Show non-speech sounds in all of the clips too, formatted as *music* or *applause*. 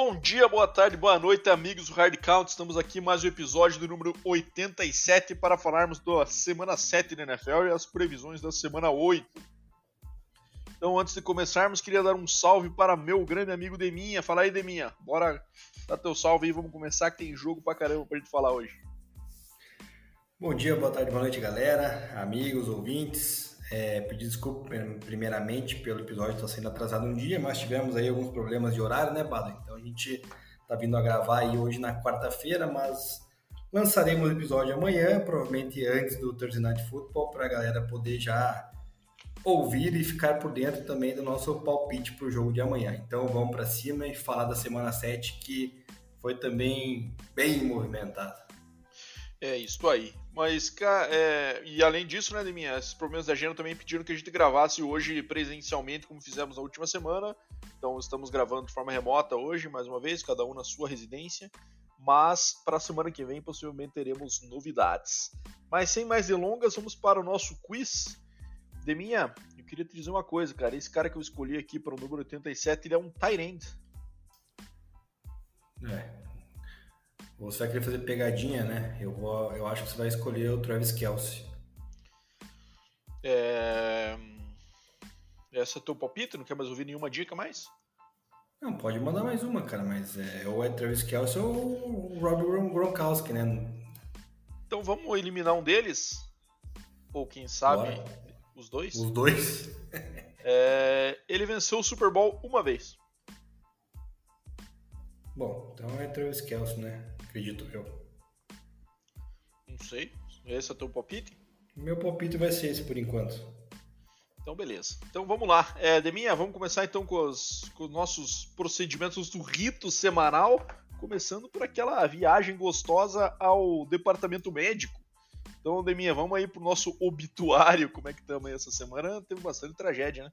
Bom dia, boa tarde, boa noite, amigos do Hard Count. Estamos aqui mais um episódio do número 87 para falarmos da semana 7 da NFL e as previsões da semana 8. Então, antes de começarmos, queria dar um salve para meu grande amigo Deminha. Fala aí, Deminha. Bora dar teu salve aí, vamos começar que tem jogo pra caramba pra gente falar hoje. Bom dia, boa tarde, boa noite, galera, amigos, ouvintes. É, pedir desculpa primeiramente pelo episódio estar sendo atrasado um dia, mas tivemos aí alguns problemas de horário, né, Bada? Então a gente tá vindo a gravar aí hoje na quarta-feira, mas lançaremos o episódio amanhã, provavelmente antes do Thursday Night Football, para a galera poder já ouvir e ficar por dentro também do nosso palpite para o jogo de amanhã. Então vamos para cima e falar da semana 7, que foi também bem movimentada. É isso aí. Mas, é, e além disso, né, Deminha, esses problemas da agenda também pediram que a gente gravasse hoje presencialmente, como fizemos na última semana. Então, estamos gravando de forma remota hoje, mais uma vez, cada um na sua residência. Mas, para a semana que vem, possivelmente teremos novidades. Mas, sem mais delongas, vamos para o nosso quiz. Deminha, eu queria te dizer uma coisa, cara. Esse cara que eu escolhi aqui para o número 87, ele é um tight end. É, você vai querer fazer pegadinha, né? Eu, vou, eu acho que você vai escolher o Travis Kelsey. É... Essa é teu palpite? Não quer mais ouvir nenhuma dica mais? Não, pode mandar mais uma, cara, mas é, ou é Travis Kelsey ou o Rob Gronkowski, né? Então vamos eliminar um deles? Ou quem sabe Bora. os dois? Os dois? *laughs* é, ele venceu o Super Bowl uma vez. Bom, então é Travis Kelsey, né? Acredito eu. Não sei. Esse é o teu palpite? Meu palpite vai ser esse por enquanto. Então, beleza. Então vamos lá. É, Deminha, vamos começar então com os, com os nossos procedimentos do rito semanal. Começando por aquela viagem gostosa ao departamento médico. Então, Deminha, vamos aí pro nosso obituário. Como é que estamos aí essa semana? Teve bastante tragédia, né?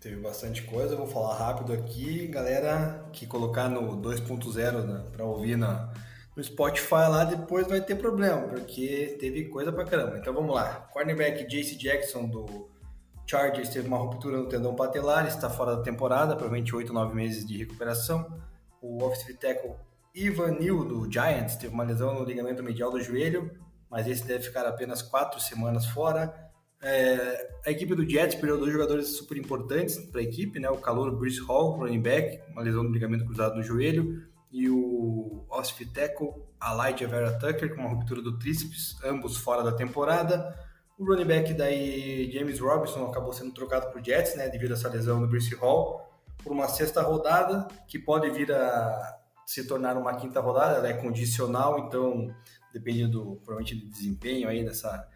Teve bastante coisa, vou falar rápido aqui. Galera que colocar no 2.0 né, para ouvir na, no Spotify lá, depois vai ter problema, porque teve coisa pra caramba. Então vamos lá. Cornerback JC Jackson do Chargers teve uma ruptura no tendão patelar, está fora da temporada, provavelmente 8, 9 meses de recuperação. O offensive tackle Ivan Neal do Giants teve uma lesão no ligamento medial do joelho, mas esse deve ficar apenas 4 semanas fora. É, a equipe do Jets perdeu dois jogadores super importantes para a equipe, né? O calor Bruce Hall, running back, uma lesão do ligamento cruzado no joelho, e o tackle Elijah Vera Tucker com uma ruptura do tríceps, ambos fora da temporada. O running back daí James Robinson acabou sendo trocado o Jets, né? Devido a essa lesão do Bruce Hall, por uma sexta rodada que pode vir a se tornar uma quinta rodada. Ela é condicional, então depende do provavelmente do desempenho aí dessa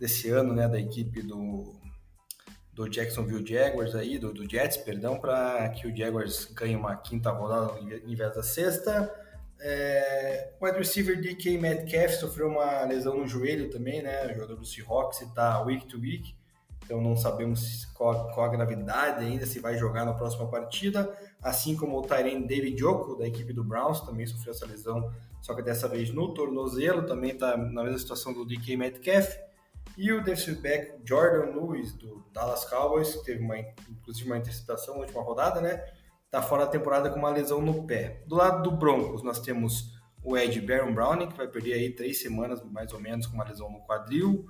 desse ano, né, da equipe do, do Jacksonville Jaguars aí, do, do Jets, perdão, para que o Jaguars ganhe uma quinta rodada em vez da sexta. É, o wide receiver DK Metcalf sofreu uma lesão no joelho também, né? O jogador do Seahawks está week to week, então não sabemos qual, qual, a gravidade ainda, se vai jogar na próxima partida. Assim como o Tyrene David Joko, da equipe do Browns, também sofreu essa lesão, só que dessa vez no tornozelo, também está na mesma situação do DK Metcalf. E o defensive back Jordan Lewis, do Dallas Cowboys, que teve uma, inclusive uma interceptação na última rodada, né? Tá fora da temporada com uma lesão no pé. Do lado do Broncos, nós temos o Ed Baron Browning, que vai perder aí três semanas, mais ou menos, com uma lesão no quadril.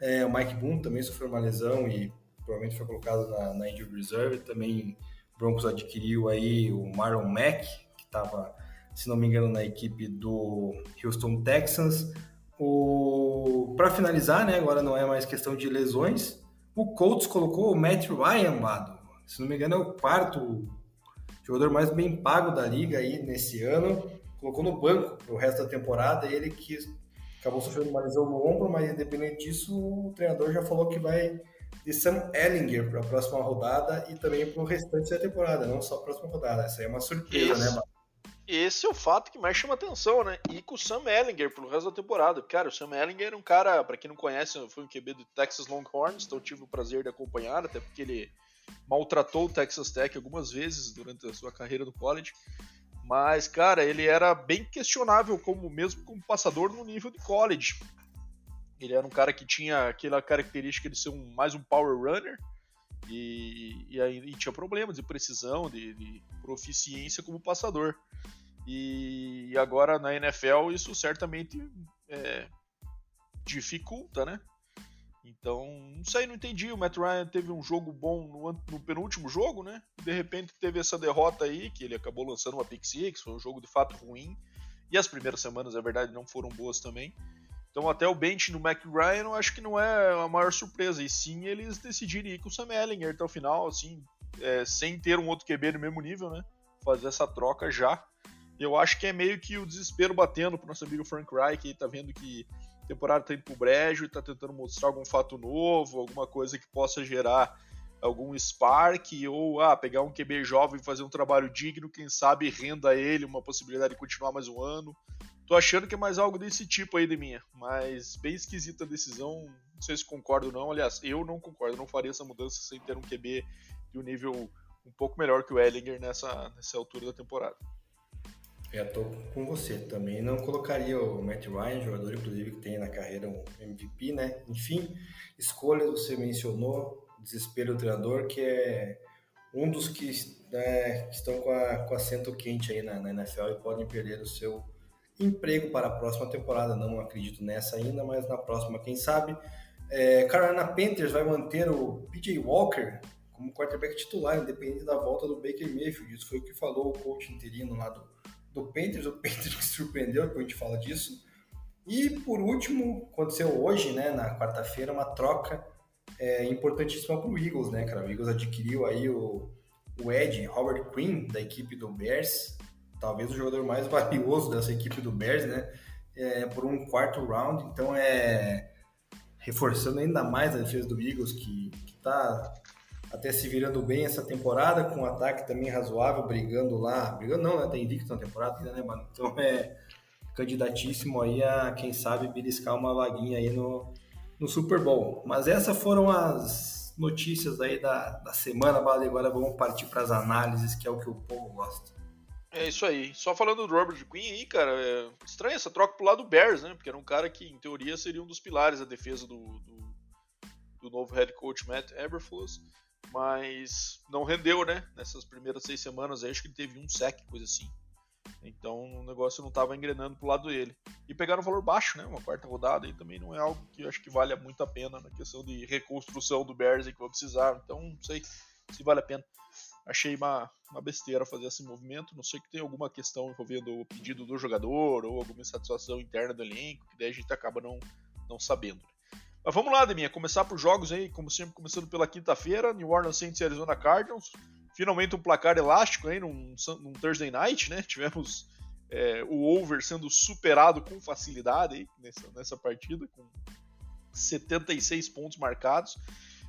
É, o Mike Boone também sofreu uma lesão e provavelmente foi colocado na, na injury reserve. Também o Broncos adquiriu aí o Marlon Mack, que estava, se não me engano, na equipe do Houston Texans. O... Para finalizar, né, agora não é mais questão de lesões, o Colts colocou o Matt Ryan, Bado. Se não me engano, é o quarto jogador mais bem pago da liga aí nesse ano. Colocou no banco o resto da temporada. Ele que acabou sofrendo uma lesão no ombro, mas independente disso, o treinador já falou que vai de Sam Ellinger para a próxima rodada e também para o restante da temporada, não só a próxima rodada. Essa aí é uma surpresa, Isso. né, Bado? Esse é o fato que mais chama atenção, né? E com o Sam Ellinger pelo resto da temporada. Cara, o Sam Ellinger é um cara, para quem não conhece, foi um QB do Texas Longhorns, então tive o prazer de acompanhar, até porque ele maltratou o Texas Tech algumas vezes durante a sua carreira no college. Mas, cara, ele era bem questionável como mesmo como passador no nível de college. Ele era um cara que tinha aquela característica de ser um, mais um power runner, E, e, aí, e tinha problemas de precisão, de, de proficiência como passador. E agora na NFL isso certamente é, dificulta, né? Então, não sei, não entendi. O Matt Ryan teve um jogo bom no, no, penúltimo jogo, né? De repente teve essa derrota aí, que ele acabou lançando uma pick six, foi um jogo de fato ruim. E as primeiras semanas, é verdade, não foram boas também. Então, até o bench no Matt Ryan, eu acho que não é a maior surpresa. E sim, eles decidirem ir com o Sam Ellinger até o final, assim, é, sem ter um outro QB no mesmo nível, né? Fazer essa troca já. Eu acho que é meio que o desespero batendo pro nosso amigo Frank Reich, que tá vendo que temporada tá indo pro brejo e tá tentando mostrar algum fato novo, alguma coisa que possa gerar algum spark, ou ah, pegar um QB jovem e fazer um trabalho digno, quem sabe renda ele uma possibilidade de continuar mais um ano. Tô achando que é mais algo desse tipo aí de minha, mas bem esquisita a decisão, não sei se concordo ou não, aliás, eu não concordo, não faria essa mudança sem ter um QB de um nível um pouco melhor que o Ellinger nessa, nessa altura da temporada. Eu tô com você. Também não colocaria o Matt Ryan, jogador inclusive que tem na carreira um MVP, né? Enfim, escolhas você mencionou, desespero do treinador, que é um dos que, né, estão com, a, com assento quente aí na, na NFL e podem perder o seu emprego para a próxima temporada. Não acredito nessa ainda, mas na próxima, quem sabe. É, Carolina Panthers vai manter o PJ Walker como quarterback titular, independente da volta do Baker Mayfield. Isso foi o que falou o coach interino lá do do Panthers, o Panthers que surpreendeu, depois a gente fala disso. E por último, aconteceu hoje, né, na quarta-feira, uma troca é, importantíssima para o Eagles, né, cara? O Eagles adquiriu aí o, o Ed Robert Quinn, da equipe do Bears, talvez o jogador mais *laughs* valioso dessa equipe do Bears, né? É, por um quarto round, então é reforçando ainda mais a defesa do Eagles, que, está até se virando bem essa temporada, com um ataque também razoável, brigando lá. Brigando não, né? Tem invicto na temporada ainda, né, mano? Então é candidatíssimo aí a, quem sabe, beliscar uma vaguinha aí no, no Super Bowl. Mas essas foram as notícias aí da, da semana, vale. Agora vamos partir para as análises, que é o que o povo gosta. É isso aí. Só falando do Robert Quinn aí, cara, é estranho essa troca pro lado do Bears, né? Porque era um cara que, em teoria, seria um dos pilares da defesa do, do, do novo head coach Matt Eberflus mas não rendeu, né? Nessas primeiras seis semanas, acho que ele teve um sec, coisa assim. Então o negócio não estava engrenando pro lado dele. E pegaram um valor baixo, né? Uma quarta rodada e também não é algo que eu acho que vale muito a pena na questão de reconstrução do Bears que vai precisar. Então não sei se vale a pena. Achei uma, uma besteira fazer esse movimento. Não sei que tem alguma questão envolvendo o pedido do jogador ou alguma insatisfação interna do elenco, que daí a gente acaba não, não sabendo. Mas vamos lá, Deminha, começar por jogos aí, como sempre, começando pela quinta-feira, New Orleans Saints e Arizona Cardinals. Finalmente um placar elástico aí num, num Thursday Night, né? *laughs* Tivemos é, o over sendo superado com facilidade aí nessa, nessa partida, com 76 pontos marcados.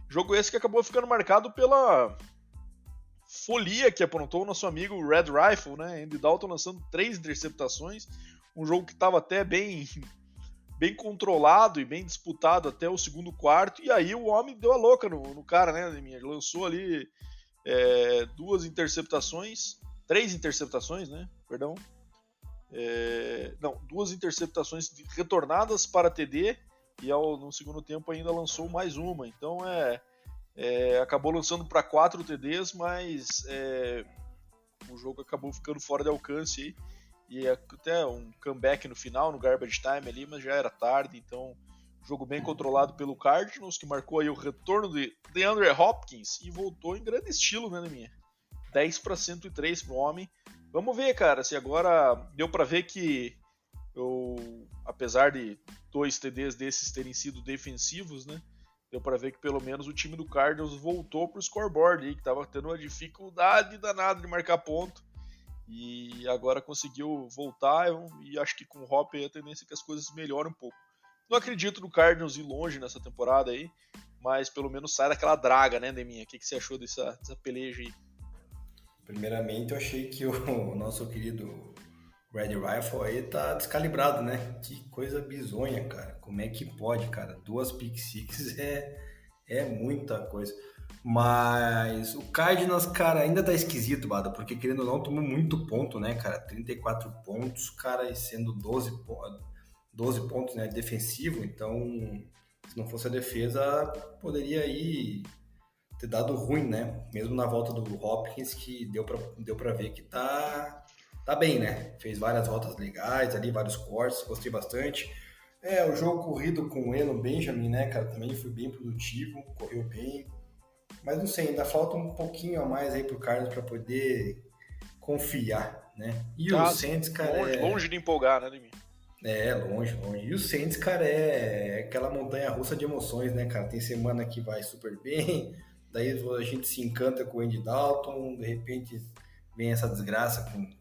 Jogo esse que acabou ficando marcado pela folia que aprontou o nosso amigo Red Rifle, né? Andy Dalton lançando três interceptações. Um jogo que estava até bem *laughs* bem controlado e bem disputado até o segundo quarto, e aí o homem deu a louca no, no cara, né, Ele lançou ali é, duas interceptações, três interceptações, né, perdão, é, não, duas interceptações retornadas para TD, e ao, no segundo tempo ainda lançou mais uma, então é, é acabou lançando para quatro TDs, mas é, o jogo acabou ficando fora de alcance aí, e até um comeback no final, no garbage time ali, mas já era tarde, então jogo bem controlado pelo Cardinals, que marcou aí o retorno de DeAndre Hopkins e voltou em grande estilo, né, minha? 10 para 103 pro homem. Vamos ver, cara, se agora deu para ver que eu, apesar de dois TDs desses terem sido defensivos, né? Deu para ver que pelo menos o time do Cardinals voltou pro scoreboard aí, que tava tendo uma dificuldade danada de marcar ponto e agora conseguiu voltar e acho que com o Hopper a tendência é que as coisas melhoram um pouco. Não acredito no Cardinals ir longe nessa temporada aí, mas pelo menos sai daquela draga, né, Deminha? O que, que você achou dessa, dessa peleja aí? Primeiramente, eu achei que o *laughs* nosso querido Red Rifle aí tá descalibrado, né? Que coisa bizonha, cara. Como é que pode, cara? Duas pick six *laughs* é, é muita coisa. Mas o Cardinals, cara, ainda tá esquisito, Bada, porque querendo ou não, tomou muito ponto, né, cara? 34 pontos, cara, e sendo 12, 12 pontos, né, defensivo. Então, se não fosse a defesa, poderia ir ter dado ruim, né? Mesmo na volta do Hopkins, que deu para deu pra ver que tá, tá bem, né? Fez várias voltas legais ali, vários cortes, gostei bastante. É, o jogo corrido com o Eno Benjamin, né, cara, também foi bem produtivo, correu bem. Mas não sei, ainda falta um pouquinho a mais aí pro Carlos para poder confiar, né? E tá, o Saints, cara. Longe, é... longe de empolgar, né, Demi? É, longe, longe. E o Saints, cara, é aquela montanha russa de emoções, né, cara? Tem semana que vai super bem, *laughs* daí a gente se encanta com o Andy Dalton, de repente vem essa desgraça com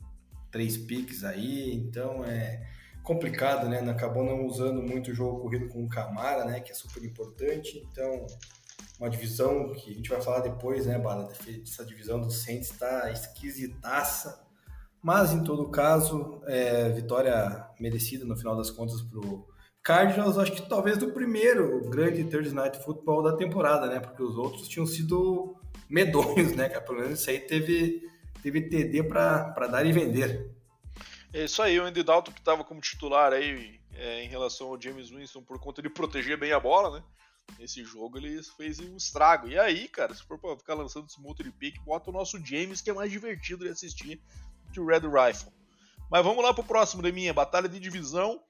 três piques aí, então é complicado, né? Acabou não usando muito o jogo corrido com o Camara, né? Que é super importante, então uma divisão que a gente vai falar depois, né, Bala? Essa divisão do Saints está esquisitaça, mas em todo caso, é, vitória merecida no final das contas para o Cardinals, acho que talvez do primeiro grande Thursday Night Football da temporada, né? Porque os outros tinham sido medonhos, né? Que pelo menos isso aí teve, teve TD para dar e vender. É isso aí, o Andy Dalton que estava como titular aí é, em relação ao James Winston por conta de proteger bem a bola, né? Nesse jogo ele fez um estrago. E aí, cara, se for pra ficar lançando esse monte de pick, bota o nosso James, que é mais divertido de assistir que o Red Rifle. Mas vamos lá pro próximo de minha batalha de divisão.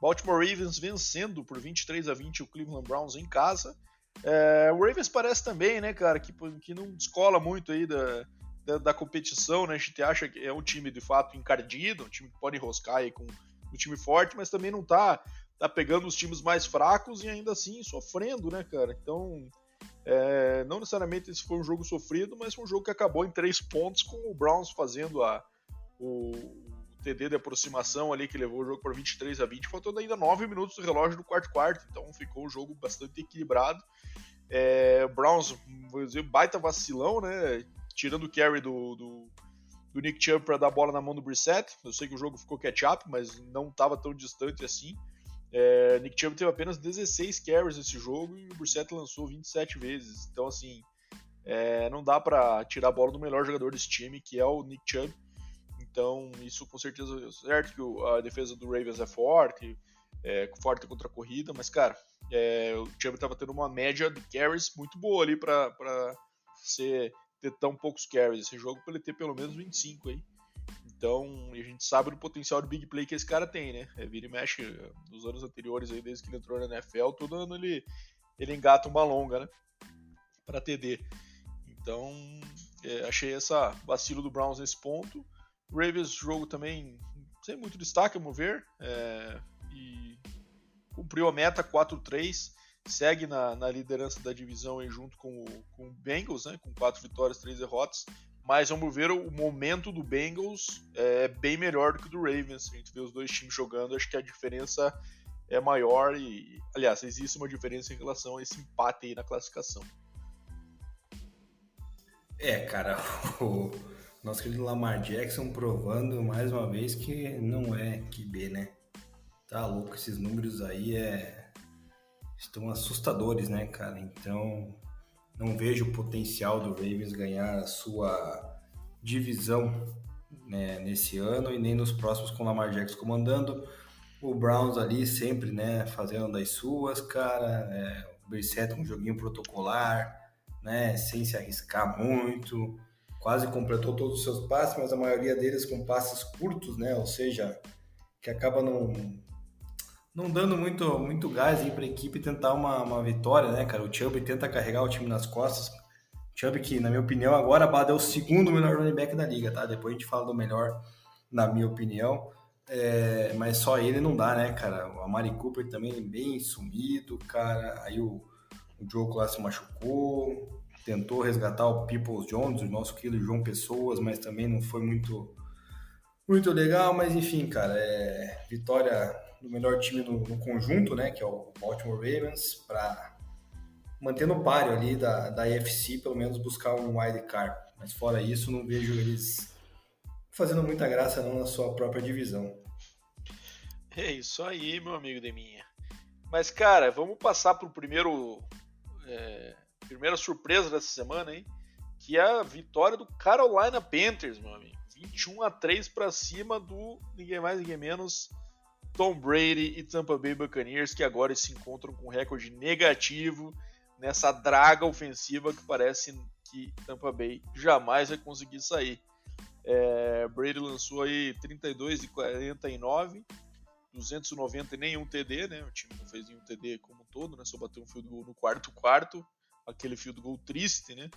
Baltimore Ravens vencendo por 23 a 20 o Cleveland Browns em casa. É, o Ravens parece também, né, cara, que, que não descola muito aí da, da, da, competição, né? A gente acha que é um time de fato encardido, um time que pode enroscar aí com um time forte, mas também não tá tá pegando os times mais fracos e ainda assim sofrendo, né, cara? Então, é, não necessariamente esse foi um jogo sofrido, mas foi um jogo que acabou em três pontos, com o Browns fazendo a, o, o TD de aproximação ali que levou o jogo para 23 a 20, faltando ainda 9 minutos do relógio do quarto quarto, então ficou um jogo bastante equilibrado. É, Browns, vou dizer, baita vacilão, né? Tirando o carry do, do, do Nick Chubb para dar a bola na mão do Brissett. Eu sei que o jogo ficou catch-up, mas não estava tão distante assim. É, Nick Chubb teve apenas 16 carries nesse jogo e o Brissett lançou 27 vezes. Então, assim, é, não dá para tirar a bola do melhor jogador desse time, que é o Nick Chubb. Então, isso com certeza é certo que a defesa do Ravens é forte, é forte contra a corrida, mas, cara, é, o Chubb estava tendo uma média de carries muito boa ali para ser ter tão poucos carries. Esse jogo para ele ter pelo menos 25 aí. Então, a gente sabe do potencial de big play que esse cara tem, né? É, vira e mexe nos anos anteriores, aí, desde que ele entrou na NFL, todo ano ele, ele engata uma longa, né? Para TD. Então, é, achei essa vacilo do Browns nesse ponto. Ravens, jogo também sem muito destaque, a mover. É, e cumpriu a meta 4-3. Segue na, na, liderança da divisão aí, junto com o, com o Bengals, né? Com 4 vitórias, 3 derrotas. Mas vamos ver o momento do Bengals é bem melhor do que o do Ravens. A gente vê os dois times jogando, acho que a diferença é maior e, aliás, existe uma diferença em relação a esse empate aí na classificação. É, cara, *laughs* o nosso querido Lamar Jackson provando mais uma vez que não é QB, né? Tá louco, esses números aí é estão assustadores, né, cara? Então, não vejo o potencial do Ravens ganhar a sua divisão né, nesse ano e nem nos próximos com o Lamar Jackson comandando. O Browns ali sempre, né, fazendo das suas, cara. É, o Brissett um joguinho protocolar, né, sem se arriscar muito. Quase completou todos os seus passes, mas a maioria deles com passes curtos, né, ou seja, que acaba não não dando muito, muito gás aí para a equipe tentar uma, uma vitória, né, cara? O Chubb tenta carregar o time nas costas. Chubb, que, na minha opinião, agora é o segundo melhor running back da liga, tá? Depois a gente fala do melhor, na minha opinião. É, mas só ele não dá, né, cara? O Amari Cooper também bem sumido, cara. Aí o, o Joe lá se machucou. Tentou resgatar o Peoples Jones, o nosso querido João Pessoas, mas também não foi muito, muito legal. Mas enfim, cara, é vitória do melhor time no, no, conjunto, né, que é o Baltimore Ravens, para manter no páreo ali da, da AFC, pelo menos buscar um wild card. Mas fora isso, não vejo eles fazendo muita graça não na sua própria divisão. É isso aí, meu amigo Deminha. Mas, cara, vamos passar para o primeiro. É, primeira surpresa dessa semana, hein? Que é a vitória do Carolina Panthers, meu amigo. 21 a 3 para cima do ninguém mais, ninguém menos Tom Brady e Tampa Bay Buccaneers, que agora se encontram com recorde negativo nessa draga ofensiva que parece que Tampa Bay jamais vai conseguir sair. É, Brady lançou aí 32 e 49, 290 e nenhum TD, né? O time não fez nenhum TD como um todo, né? Só bateu um field goal no quarto quarto, aquele field goal triste, né?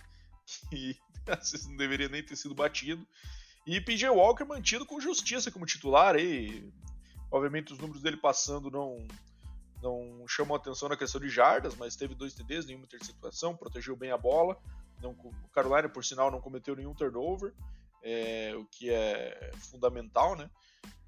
Que *laughs* não deveria nem ter sido batido. E PJ Walker mantido com justiça como titular aí. Obviamente os números dele passando não não chamam atenção na questão de jardas, mas teve dois TDs, nenhuma interceptação, protegeu bem a bola. Não, o Carolina, por sinal, não cometeu nenhum turnover, é, o que é fundamental, né?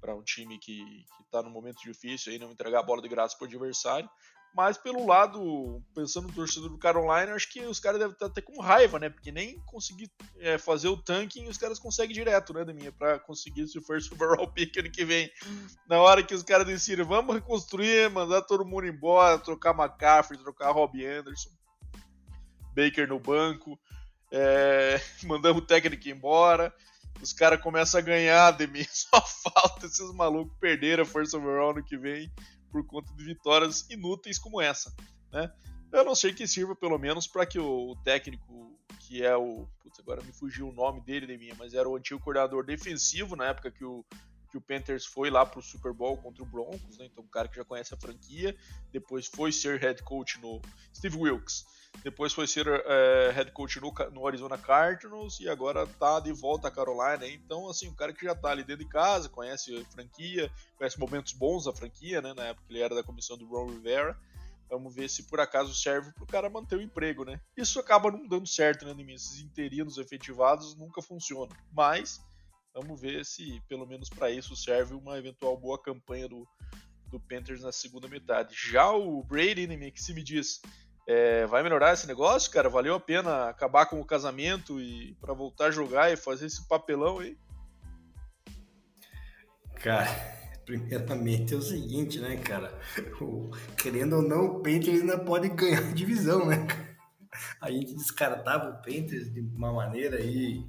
Para um time que está num momento difícil aí, não entregar a bola de graça para o adversário. Mas pelo lado, pensando no torcedor do Carolina, acho que os caras devem estar até com raiva, né? Porque nem conseguir é, fazer o tanking os caras conseguem direto, né, minha Pra conseguir esse first *laughs* overall pick ano que vem. Na hora que os caras decidem, vamos reconstruir, mandar todo mundo embora, trocar McCaffrey, trocar Robbie Anderson, Baker no banco, é, *laughs* mandamos o técnico embora. Os caras começam a ganhar, Demi. *laughs* Só falta esses malucos perderem a first overall ano que vem por conta de vitórias inúteis como essa, né? Eu não sei que sirva pelo menos para que o técnico que é o, putz, agora me fugiu o nome dele de mim, mas era o antigo coordenador defensivo na época que o que o Panthers foi lá pro Super Bowl contra o Broncos, né? Então um cara que já conhece a franquia, depois foi ser head coach no Steve Wilkes. Depois foi ser é, head coach no, no, Arizona Cardinals e agora tá de volta a Carolina. Então, assim, um cara que já tá ali dentro de casa, conhece a franquia, conhece momentos bons da franquia, né? Na época ele era da comissão do Ron Rivera. Vamos ver se por acaso serve para o cara manter o emprego, né? Isso acaba não dando certo, né, mim? Esses interinos efetivados nunca funcionam. Mas vamos ver se pelo menos para isso serve uma eventual boa campanha do, do Panthers na segunda metade. Já o Brady, né, que se me diz é, vai melhorar esse negócio, cara? Valeu a pena acabar com o casamento e para voltar a jogar e fazer esse papelão aí? Cara, *laughs* primeiramente é o seguinte, né, cara? O, querendo ou não, o Panthers ainda pode ganhar a divisão, né? A gente descartava o Panthers de uma maneira aí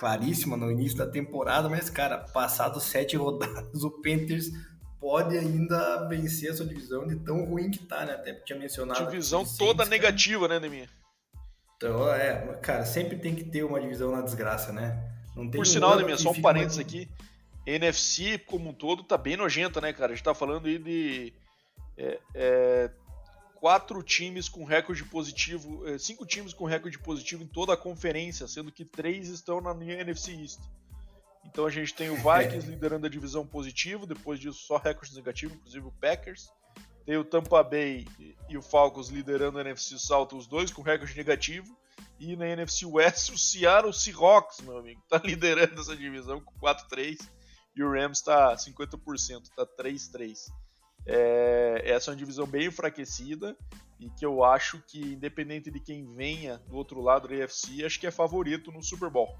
claríssima no início da temporada, mas, cara, passados sete *laughs* rodadas, o Panthers pode ainda vencer a sua divisão de tão ruim que tá, né? Até tinha mencionado. Divisão toda negativa, né, Neminha? Então, é, cara, sempre tem que ter uma divisão na desgraça, né? Por sinal, Neminha, só um parênteses uma... aqui. NFC como um todo tá bem nojenta, né, cara? A gente tá falando aí de é, é, quatro times com recorde positivo, é, cinco times com recorde positivo em toda a conferência, sendo que três estão na NFC East. Então a gente tem o Vikings *laughs* liderando a divisão positivo, depois disso só recordes negativos, inclusive o Packers. Tem o Tampa Bay e o Falcons liderando a NFC South, os dois com recorde negativo. E na NFC West o Seattle Seahawks, meu amigo, tá *laughs* liderando essa divisão com 4-3 e o Rams está 50%, está 3-3. É, essa é uma divisão bem enfraquecida e que eu acho que, independente de quem venha do outro lado da AFC, acho que é favorito no Super Bowl.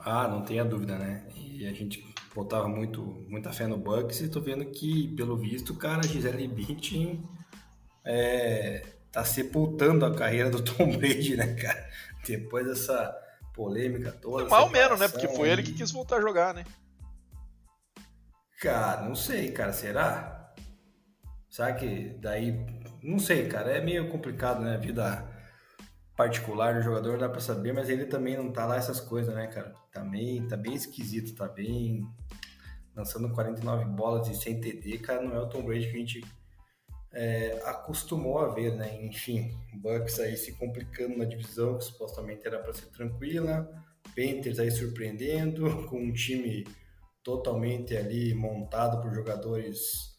Ah, não tenha dúvida, né? E a gente botava muito, muita fé no Bucks e tô vendo que, pelo visto, cara, Gisele Bündchen é, tá sepultando a carreira do Tom *laughs* Brady, né, cara? Depois dessa polêmica toda. Mal menos, né? Porque foi ele que quis voltar a jogar, né? Cara, não sei, cara, será? Será que daí. Não sei, cara, é meio complicado, né? A vida particular do jogador dá para saber, mas ele também não tá lá essas coisas, né, cara? Também tá bem esquisito, tá bem lançando 49 bolas e sem TD, cara, não é o Tom Brady que a gente é, acostumou a ver, né? Enfim, Bucks aí se complicando na divisão que supostamente era para ser tranquila, Panthers aí surpreendendo *laughs* com um time totalmente ali montado por jogadores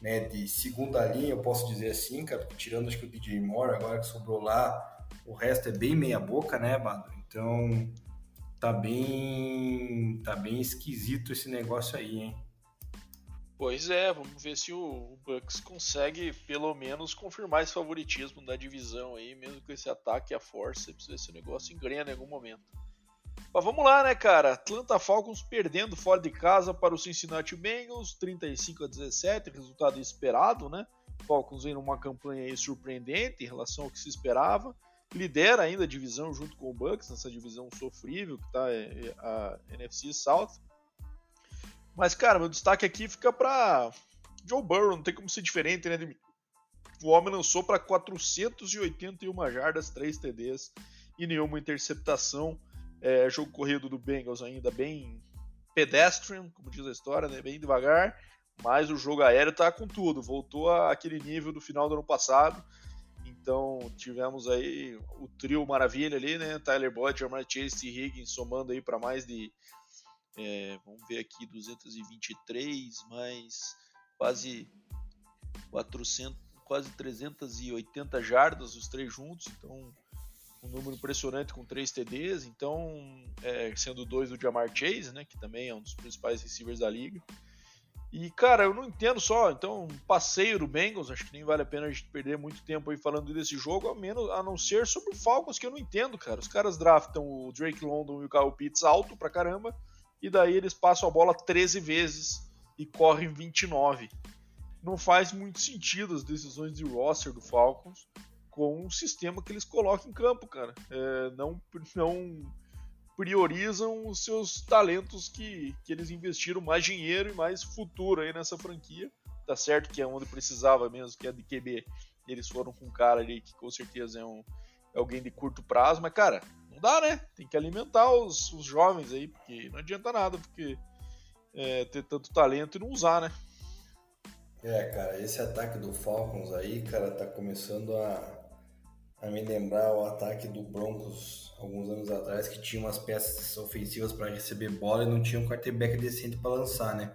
né, de segunda linha, eu posso dizer assim, cara, tirando acho que o DJ Moore agora que sobrou lá, o resto é bem meia boca, né, Bado? Então tá bem tá bem esquisito esse negócio aí, hein? Pois é, vamos ver se o Bucks consegue pelo menos confirmar esse favoritismo da divisão aí, mesmo com esse ataque à força, precisa esse negócio engrena em algum momento. Mas vamos lá, né, cara? Atlanta Falcons perdendo fora de casa para o Cincinnati Bengals, 35 a 17, resultado esperado, né? Falcons vem numa campanha surpreendente em relação ao que se esperava lidera ainda a divisão junto com o Bucks, nessa divisão sofrível que está é, é, a NFC South. Mas, cara, meu destaque aqui fica para Joe Burrow, não tem como ser diferente, né? o homem lançou para 481 jardas, 3 TDs e nenhuma interceptação. É, jogo corrido do Bengals ainda bem pedestrian, como diz a história, né? bem devagar, mas o jogo aéreo tá com tudo, voltou àquele nível do final do ano passado. Então tivemos aí o trio maravilha ali, né? Tyler Boyd, Jamar Chase e Higgins somando aí para mais de é, vamos ver aqui 223 mais quase 400, quase 380 jardas os três juntos, então um número impressionante com três TDs, então é, sendo dois do Jamar Chase, né, que também é um dos principais receivers da liga. E cara, eu não entendo só, então um passeio do Bengals, acho que nem vale a pena a gente perder muito tempo aí falando desse jogo, a menos a não ser sobre o Falcons que eu não entendo, cara. Os caras draftam o Drake London e o Kyle Pitts alto pra caramba, e daí eles passam a bola 13 vezes e correm 29. Não faz muito sentido as decisões de roster do Falcons com o sistema que eles colocam em campo, cara. É, não, não priorizam os seus talentos que, que eles investiram mais dinheiro e mais futuro aí nessa franquia. Tá certo que é onde precisava mesmo, que é de QB. Eles foram com um cara ali que com certeza é, um, é alguém de curto prazo, mas cara, não dá, né? Tem que alimentar os, os jovens aí, porque não adianta nada, porque é, ter tanto talento e não usar, né? É, cara, esse ataque do Falcons aí, cara, tá começando a a me lembrar o ataque do Broncos alguns anos atrás, que tinha umas peças ofensivas para receber bola e não tinha um quarterback decente para lançar, né?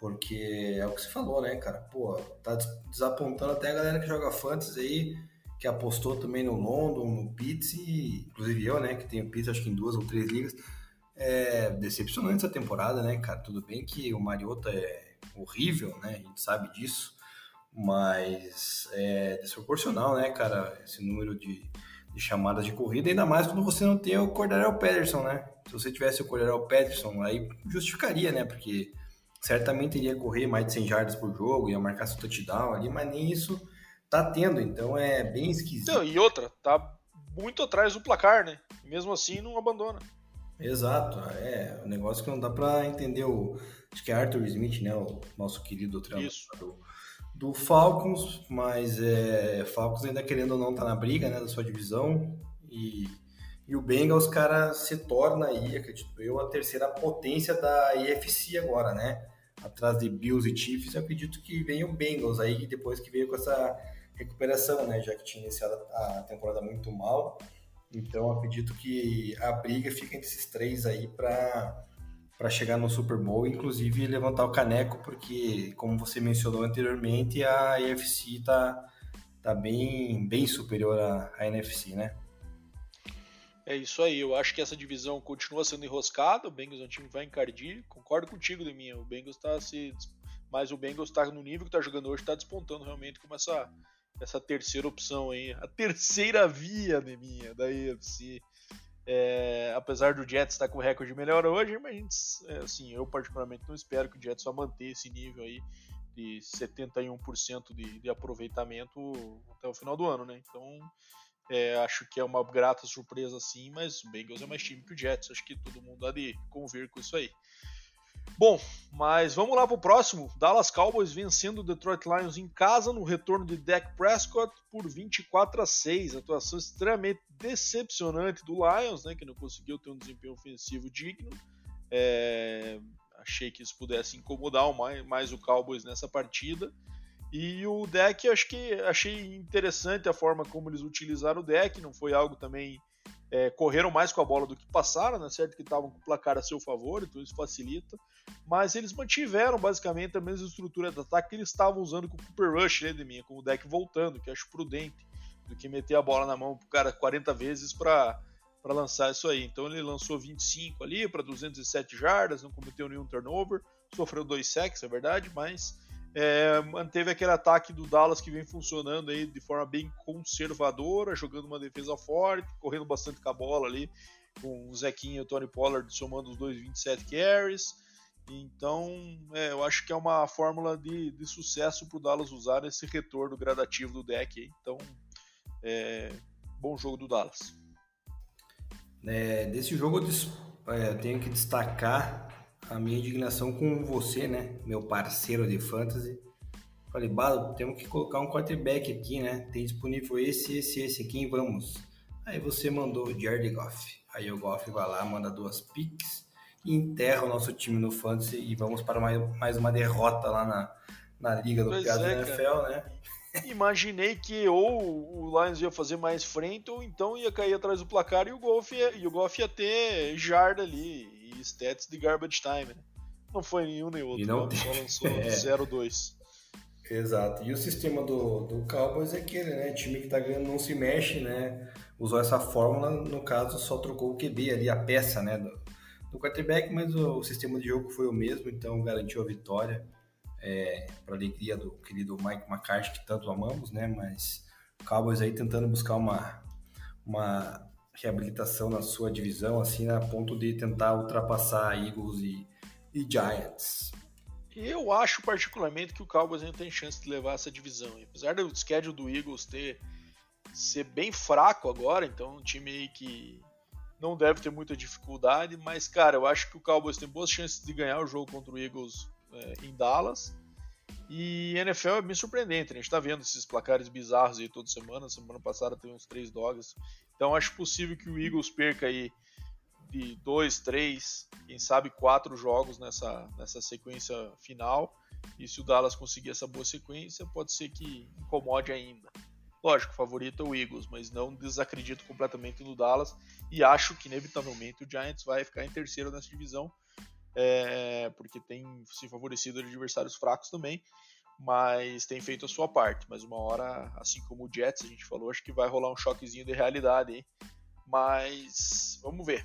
Porque é o que você falou, né, cara? Pô, tá desapontando até a galera que joga fantasy aí, que apostou também no London, no Pitts, e, inclusive eu, né, que tenho Pitts acho que em duas ou três ligas. É decepcionante essa temporada, né, cara? Tudo bem que o Mariota é horrível, né? A gente sabe disso mas é desproporcional, né, cara, esse número de, de chamadas de corrida, ainda mais quando você não tem o Cordarel Pederson, né? Se você tivesse o Cordarel Pederson, aí justificaria, né? Porque certamente iria correr mais de 100 jardas por jogo, ia marcar seu touchdown ali, mas nem isso tá tendo, então é bem esquisito. Não, e outra, tá muito atrás do placar, né? Mesmo assim, não abandona. Exato, é um negócio que não dá para entender o acho que é Arthur Smith, né, o nosso querido treinador do, Falcons, mas é, Falcons ainda querendo ou não tá na briga, né, da sua divisão. E, e o Bengals, cara, se torna aí, acredito eu, a terceira potência da EFC agora, né, atrás de Bills e Chiefs, eu acredito que vem o Bengals aí, depois que veio com essa recuperação, né, já que tinha iniciado a temporada muito mal, então acredito que a briga fica entre esses três aí para para chegar no Super Bowl, inclusive levantar o caneco, porque, como você mencionou anteriormente, a AFC está tá bem, bem superior à, à NFC, né? É isso aí, eu acho que essa divisão continua sendo enroscada, o Bengals é um time que vai encardir, concordo contigo, Deminha, o Bengals está se... Mas o Bengals está no nível que está jogando hoje, está despontando realmente como essa, essa terceira opção aí, a terceira via, Deminha, da AFC. É, apesar do Jets estar com o recorde melhor hoje, mas é, assim, eu particularmente não espero que o Jets só manter esse nível aí de 71% de, de aproveitamento até o final do ano, né? Então, é, acho que é uma grata surpresa sim, mas o Bengals é mais time que o Jets, acho que todo mundo há de convir com isso aí. Bom, mas vamos lá para o próximo. Dallas Cowboys vencendo o Detroit Lions em casa no retorno de Dak Prescott por 24 a 6. Atuação extremamente decepcionante do Lions, né, que não conseguiu ter um desempenho ofensivo digno. É, achei que isso pudesse incomodar mais, mais o Cowboys nessa partida. E o deck, acho que achei interessante a forma como eles utilizaram o deck. Não foi algo também é, correram mais com a bola do que passaram, né? Certo que estavam com o placar a seu favor, então isso facilita. Mas eles mantiveram basicamente a mesma estrutura de ataque que eles estavam usando com o Cooper Rush, né, de mim, com o deck voltando, que acho prudente, do que meter a bola na mão pro cara 40 vezes para para lançar isso aí. Então ele lançou 25 ali para 207 jardas, não cometeu nenhum turnover, sofreu dois sacks, é verdade, mas é, manteve aquele ataque do Dallas que vem funcionando aí de forma bem conservadora, jogando uma defesa forte, correndo bastante com a bola ali, com o Zequinho e o Tony Pollard somando os dois 27 carries. Então, é, eu acho que é uma fórmula de, de sucesso para o Dallas usar esse retorno gradativo do deck. Aí. Então, é, bom jogo do Dallas. É, desse jogo eu é, tenho que destacar a minha indignação com você, né, meu parceiro de fantasy, Falei, Bado, temos que colocar um quarterback aqui, né? Tem disponível esse, esse, esse, quem vamos? Aí você mandou o Jared Goff. Aí o Goff vai lá, manda duas picks enterra o nosso time no Fantasy e vamos para mais, mais uma derrota lá na, na Liga do Piado é, NFL, né? *laughs* Imaginei que ou o Lions ia fazer mais frente ou então ia cair atrás do placar e o Golf ia, e o Golf ia ter jarda ali e stats de garbage time. Né? Não foi nenhum nem outro, e não só lançou *laughs* é. 0-2. Exato. E o sistema do, do Cowboys é aquele, né? Time que tá ganhando não se mexe, né? Usou essa fórmula, no caso, só trocou o QB ali, a peça, né? Do, do quarterback, mas o, o sistema de jogo foi o mesmo, então garantiu a vitória é, para alegria do querido Mike McCarthy, que tanto amamos, né? Mas o Cowboys aí tentando buscar uma, uma reabilitação na sua divisão, assim, a ponto de tentar ultrapassar Eagles e, e Giants. Eu acho particularmente que o Cowboys ainda tem chance de levar essa divisão. Apesar do schedule do Eagles ter ser bem fraco agora, então um time que não deve ter muita dificuldade, mas cara, eu acho que o Cowboys tem boas chances de ganhar o jogo contra o Eagles é, em Dallas. E NFL é bem surpreendente, né? a gente tá vendo esses placares bizarros aí toda semana. Semana passada teve uns três dogs. Então acho possível que o Eagles perca aí de dois, três, quem sabe quatro jogos nessa, nessa sequência final. E se o Dallas conseguir essa boa sequência, pode ser que incomode ainda. Lógico, favorito é o Eagles, mas não desacredito completamente no Dallas e acho que inevitavelmente o Giants vai ficar em terceiro nessa divisão é, porque tem se favorecido adversários fracos também, mas tem feito a sua parte. Mas uma hora, assim como o Jets, a gente falou, acho que vai rolar um choquezinho de realidade aí. Mas vamos ver.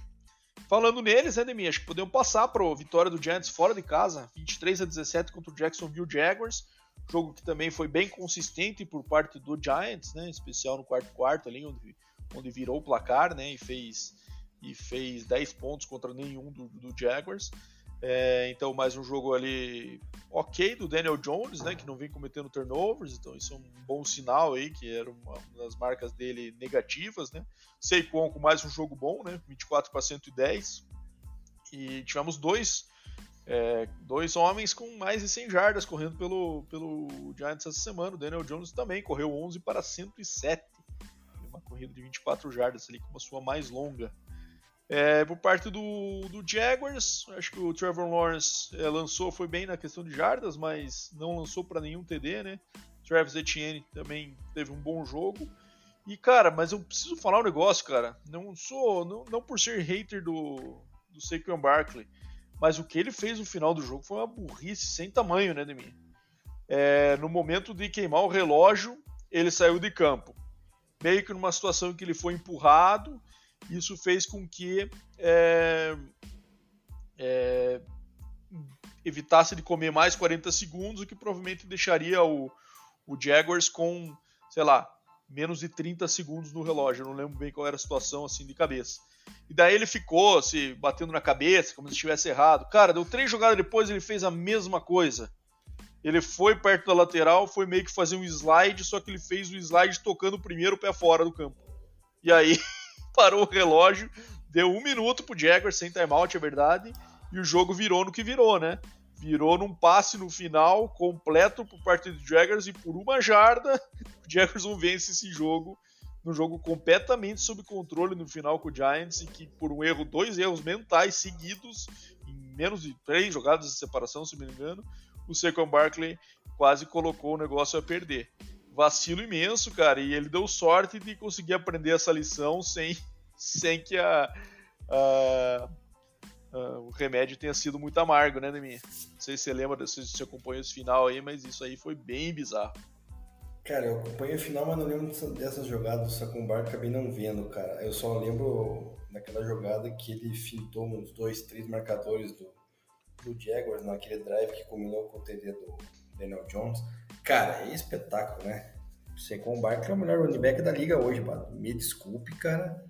Falando neles, né, Demi? Acho que podemos passar para a vitória do Giants fora de casa, 23 a 17 contra o Jacksonville Jaguars. Jogo que também foi bem consistente por parte do Giants, né? Em especial no quarto quarto ali, onde, onde virou o placar, né? E fez, e fez 10 pontos contra nenhum do, do Jaguars. É, então, mais um jogo ali ok do Daniel Jones, né, que não vem cometendo turnovers, então isso é um bom sinal aí, que era uma, das marcas dele negativas, né. Saquon com mais um jogo bom, né, 24 para 110, e tivemos dois, é, dois homens com mais de 100 jardas correndo pelo, pelo Giants essa semana, o Daniel Jones também correu 11 para 107, uma corrida de 24 jardas ali, com a sua mais longa. É, por parte do, do Jaguars, acho que o Trevor Lawrence é, lançou, foi bem na questão de jardas, mas não lançou para nenhum TD, né? Travis Etienne também teve um bom jogo. E, cara, mas eu preciso falar um negócio, cara. Não sou, não, não por ser hater do, do Saquon Barkley, mas o que ele fez no final do jogo foi uma burrice sem tamanho, né, de mim. É, no momento de queimar o relógio, ele saiu de campo. Meio que numa situação em que ele foi empurrado isso fez com que é, é, evitasse de comer mais 40 segundos, o que provavelmente deixaria o, o Jaguars com, sei lá, menos de 30 segundos no relógio. Eu não lembro bem qual era a situação assim de cabeça. E daí ele ficou se batendo na cabeça, como se estivesse errado. Cara, deu três jogadas depois, ele fez a mesma coisa. Ele foi perto da lateral, foi meio que fazer um slide, só que ele fez o slide tocando o primeiro pé fora do campo. E aí *laughs* parou o relógio, deu um minuto pro Jaguars sem timeout, é verdade, e o jogo virou no que virou, né? Virou num passe no final, completo por parte do Jaguars, e por uma jarda, *laughs* o Jaguars não vence esse jogo, num jogo completamente sob controle no final com o Giants, e que por um erro, dois erros mentais seguidos, em menos de três jogadas de separação, se me engano, o Saquon Barkley quase colocou o negócio a perder vacilo imenso, cara. E ele deu sorte de conseguir aprender essa lição sem, sem que a, a, a, o remédio tenha sido muito amargo, né, Demi? Não sei se você lembra, se você acompanhou esse final aí, mas isso aí foi bem bizarro. Cara, eu acompanhei o final, mas não lembro dessas jogadas do Sacumbar, acabei não vendo, cara. Eu só lembro daquela jogada que ele fintou uns dois, três marcadores do, do Jaguars naquele drive que combinou com o TD do Daniel Jones. Cara, é espetáculo, né? O Barkley é o melhor running back da liga hoje, mano. Me desculpe, cara.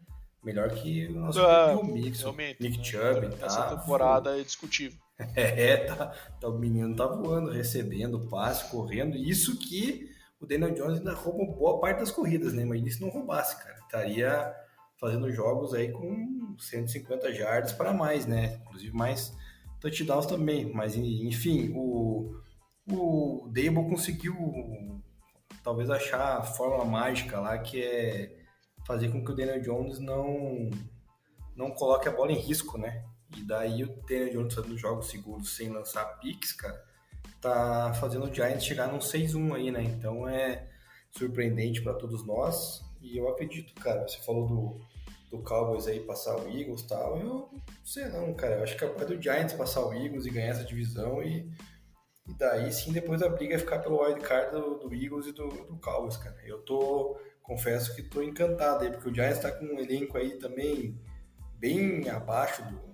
Melhor que o nosso ah, Mix, Nick né? Chubb, tá? Essa temporada é discutível. *laughs* É, tá, tá, o menino tá voando, recebendo passe, correndo. Isso que o Daniel Jones ainda rouba boa parte das corridas, né? Mas se não roubasse, cara. Estaria fazendo jogos aí com 150 jardas para mais, né? Inclusive mais touchdowns também. Mas enfim, o o Dable conseguiu talvez achar a fórmula mágica lá que é fazer com que o Daniel Jones não não coloque a bola em risco, né? E daí o Daniel Jones fazendo jogos seguros sem lançar picks, cara, tá fazendo o Giants chegar num 6-1 aí, né? Então é surpreendente para todos nós. E eu acredito, cara, você falou do, do Cowboys aí passar o Eagles e tal. Eu não sei não, cara. Eu acho que é capaz do Giants passar o Eagles e ganhar essa divisão e, e daí sim depois a briga é ficar pelo wild card do, do Eagles e do, do Cowboys, cara. Eu tô, confesso que tô encantado aí, porque o Giants tá com um elenco aí também bem abaixo do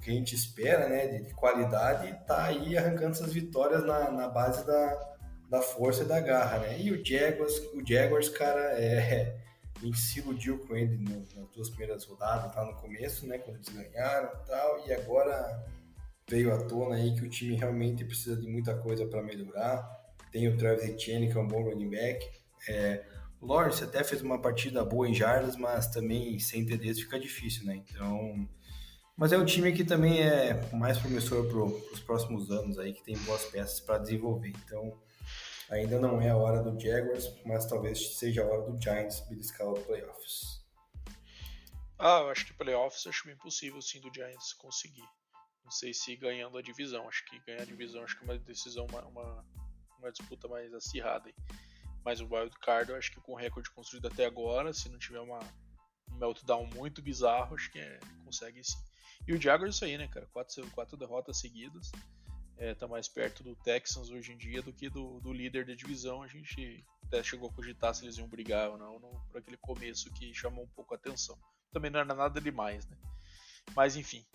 que a gente espera, né, de, de qualidade, e tá aí arrancando essas vitórias na, na base da, da força e da garra, né? E o Jaguars, o Jaguars, cara, é, a gente se iludiu com ele no, nas duas primeiras rodadas, tá no começo, né, quando eles ganharam e tal, e agora veio à tona aí que o time realmente precisa de muita coisa para melhorar. Tem o Travis Etienne, que é um bom running back. É, o Lawrence até fez uma partida boa em jardas, mas também sem TDs fica difícil, né? Então, mas é um time que também é mais promissor para os próximos anos aí, que tem boas peças para desenvolver. Então, ainda não é a hora do Jaguars, mas talvez seja a hora do Giants beliscar os playoffs. Ah, eu acho que playoffs acho bem possível sim do Giants conseguir. Não sei se ganhando a divisão. Acho que ganhar a divisão acho que é uma decisão, uma, uma, uma disputa mais acirrada. Aí. Mas o Wild Card, eu acho que com o recorde construído até agora, se não tiver uma, um meltdown muito bizarro, acho que é, consegue sim. E o Jaguars é isso aí, né, cara? Quatro, quatro derrotas seguidas. É, tá mais perto do Texans hoje em dia do que do, do líder da divisão. A gente até chegou a cogitar se eles iam brigar ou não, não por aquele começo que chamou um pouco a atenção. Também não era nada demais, né? Mas enfim.